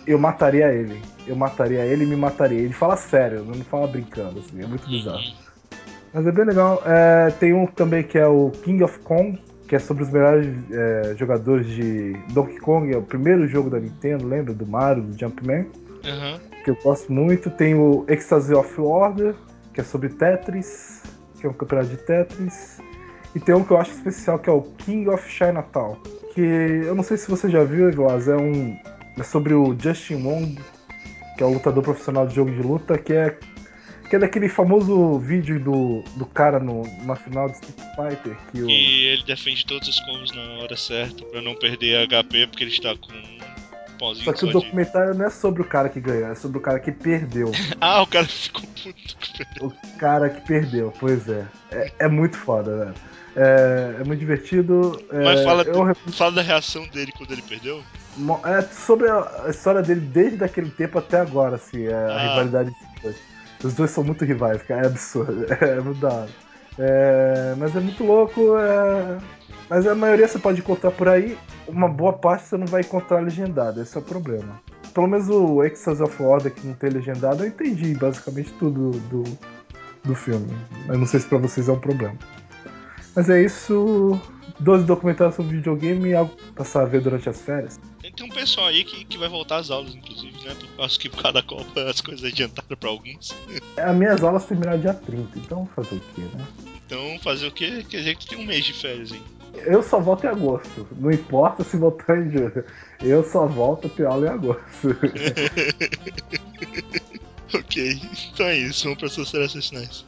Eu mataria ele. Eu mataria ele e me mataria. Ele fala sério, não fala brincando, assim, é muito bizarro. Mas é bem legal. É, tem um também que é o King of Kong, que é sobre os melhores é, jogadores de Donkey Kong. É o primeiro jogo da Nintendo, lembra? Do Mario, do Jumpman. Aham. Que eu gosto muito. Tem o Ecstasy of Order, que é sobre Tetris, que é um campeonato de Tetris. E tem um que eu acho especial, que é o King of Chinatown. Que eu não sei se você já viu, Eglas, é um. É sobre o Justin Wong, que é o lutador profissional de jogo de luta, que é. Que é daquele famoso vídeo do, do cara no, na final de Street Fighter, que o. E ele defende todos os combos na hora certa pra não perder HP, porque ele está com Só que o de... documentário não é sobre o cara que ganhou, é sobre o cara que perdeu. Ah, o cara ficou puto. O cara que perdeu, pois é. É, é muito foda, velho. É, é muito divertido. é, Mas fala, eu fala da reação dele quando ele perdeu. é sobre a história dele desde aquele tempo até agora, assim, é, a Ah. rivalidade dos dois. Os dois são muito rivais, cara, é absurdo. É muito da hora. É, mas é muito louco. é, Mas a maioria você pode encontrar por aí. Uma boa parte você não vai encontrar legendado, esse é o problema. Pelo menos o Exas of Order, que não tem legendado, eu entendi basicamente tudo do, do filme. Eu não sei se pra vocês é um problema. Mas é isso. 12 documentários sobre videogame e algo pra passar a ver durante as férias. Tem, um pessoal aí que, que vai voltar às aulas, inclusive, né? Eu acho que por causa da Copa as coisas adiantaram pra alguns. As minhas aulas terminaram dia 30, então fazer o quê, né? Então, fazer o quê? Quer dizer que tem um mês de férias, hein? Eu só volto em agosto. Não importa se voltar em julho. Eu só volto a ter aula em agosto. ok, então é isso. Vamos para suas considerações finais.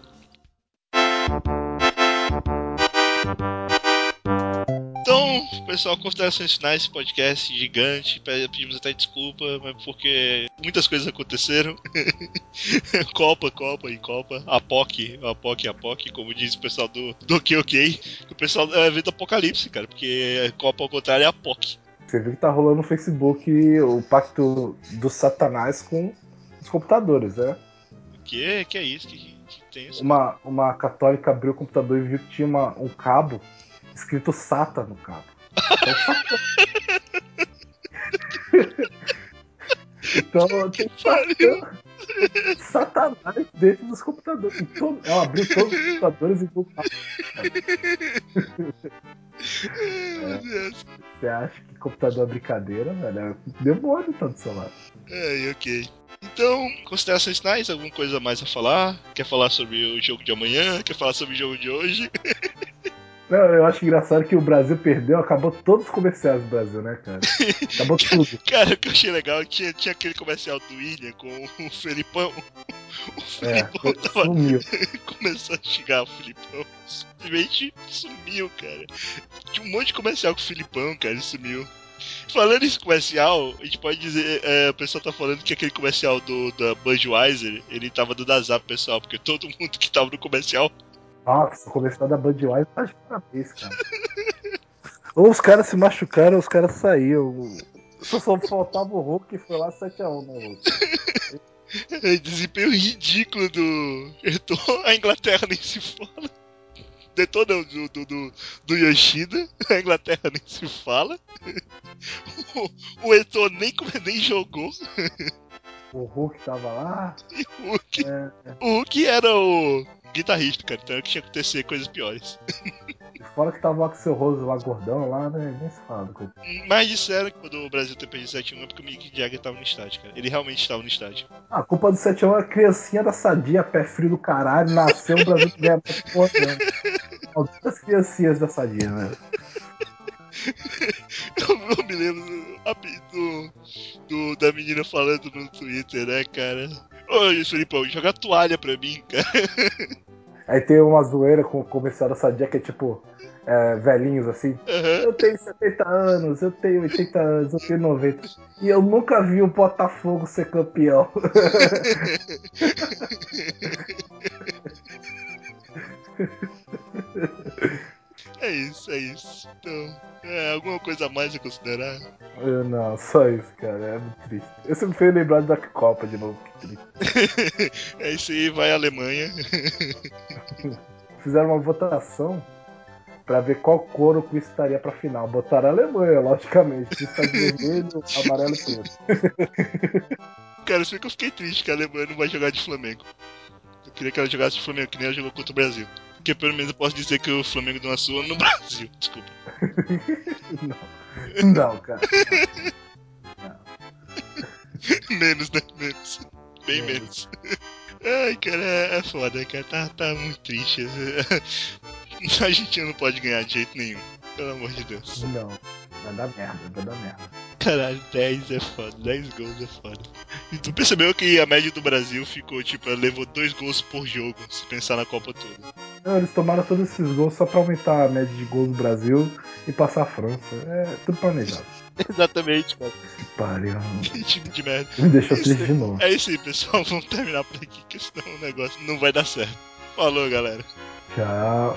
Pessoal, considerações finais desse podcast gigante. Pe- Pedimos até desculpa, mas porque muitas coisas aconteceram. Copa, Copa e Copa. Apoc, Apoc, Apoc, como diz o pessoal do, do OK OK. O pessoal é evento apocalipse, cara, porque Copa ao contrário é Apoc. Você viu que tá rolando no Facebook o pacto do Satanás com os computadores, né? Que, que é isso? Que, que tem isso? Uma, uma católica abriu o computador e viu que tinha uma- um cabo escrito Sata no cabo. Então, então tem Pariu. Satanás dentro dos computadores. Em todo- ela abriu todos os computadores e viu. Você acha que computador é brincadeira, velho? É o demônio tá do seu lado. É, ok. Então, considerações finais? Alguma coisa mais a falar? Quer falar sobre o jogo de amanhã? Quer falar sobre o jogo de hoje? Não, eu acho engraçado que o Brasil perdeu, acabou todos os comerciais do Brasil, né, cara? Acabou tudo. Cara, o que eu achei legal, tinha, tinha aquele comercial do William com o Felipão. O É, Felipão tava, sumiu. começou a xingar o Filipão. Simplesmente sumiu, cara. Tinha um monte de comercial com o Filipão, cara, ele sumiu. Falando em comercial, a gente pode dizer, é, o pessoal tá falando que aquele comercial do da Budweiser, ele tava dando azar pro pessoal, porque todo mundo que tava no comercial Nossa, o comercial da Budweiser tá de parabéns, cara. Ou os caras se machucaram, ou os caras saíram. Só, só faltava o Hulk e foi lá 7x1, né, Hulk? É, desempenho ridículo do Eto. A Inglaterra nem se fala. Deton não, do, do, do, do Yoshida. A Inglaterra nem se fala. O, o nem, nem jogou. O Hulk tava lá. O Hulk, É, o Hulk era o guitarrista, cara. Então tinha que acontecer coisas piores. fora que tava o Axel Rose lá, gordão lá, né? Nem se fala. coitado. Mas disseram que quando o Brasil tem perdido 7 é porque o Mick Jagger tava no estádio, cara. Ele realmente estava no estádio. Ah, a culpa do 7x1 é a criancinha da sadia, pé frio do caralho, nasceu, o Brasil ganha mais porra mesmo. Algumas criancinhas da sadia, né? Eu não me lembro do, do, da menina falando no Twitter, né, cara? Ô, Felipão, joga toalha pra mim, cara. Aí tem uma zoeira com o comercial da sadia que é tipo, é, velhinhos assim. Aham. Eu tenho 70 anos, eu tenho 80 anos, eu tenho 90. E eu nunca vi o Botafogo ser campeão. É isso, é isso. Então, é, alguma coisa a mais a considerar? Eu não, só isso, cara. É muito triste. Eu sempre fui lembrado da Copa de novo. Que triste. é isso aí, vai a Alemanha. Fizeram uma votação pra ver qual cor o Chris estaria pra final. Botaram a Alemanha, logicamente. Chris tá de vermelho, amarelo e preto. Cara, isso que eu fiquei triste que a Alemanha não vai jogar de Flamengo. Queria que ela jogasse de Flamengo, que nem ela jogou contra o Brasil. Porque pelo menos eu posso dizer que o Flamengo deu uma sua no Brasil. Desculpa. não. Não, cara. menos, né? Menos. Bem menos. Ai, cara, é, é foda, cara. Tá, tá muito triste. A Argentina não pode ganhar de jeito nenhum. Pelo amor de Deus. Não. Vai dar merda, vai dar merda. Caralho, 10 é foda, 10 gols é foda. E tu percebeu que a média do Brasil ficou, tipo, levou 2 gols por jogo, se pensar na Copa toda. Não, eles tomaram todos esses gols só pra aumentar a média de gols do Brasil e passar a França. É tudo planejado. Exatamente, cara. Que pariu. Que time de merda. Me deixou Isso triste de novo. É isso aí, pessoal. Vamos terminar por aqui, que senão o negócio não vai dar certo. Falou, galera. Tchau.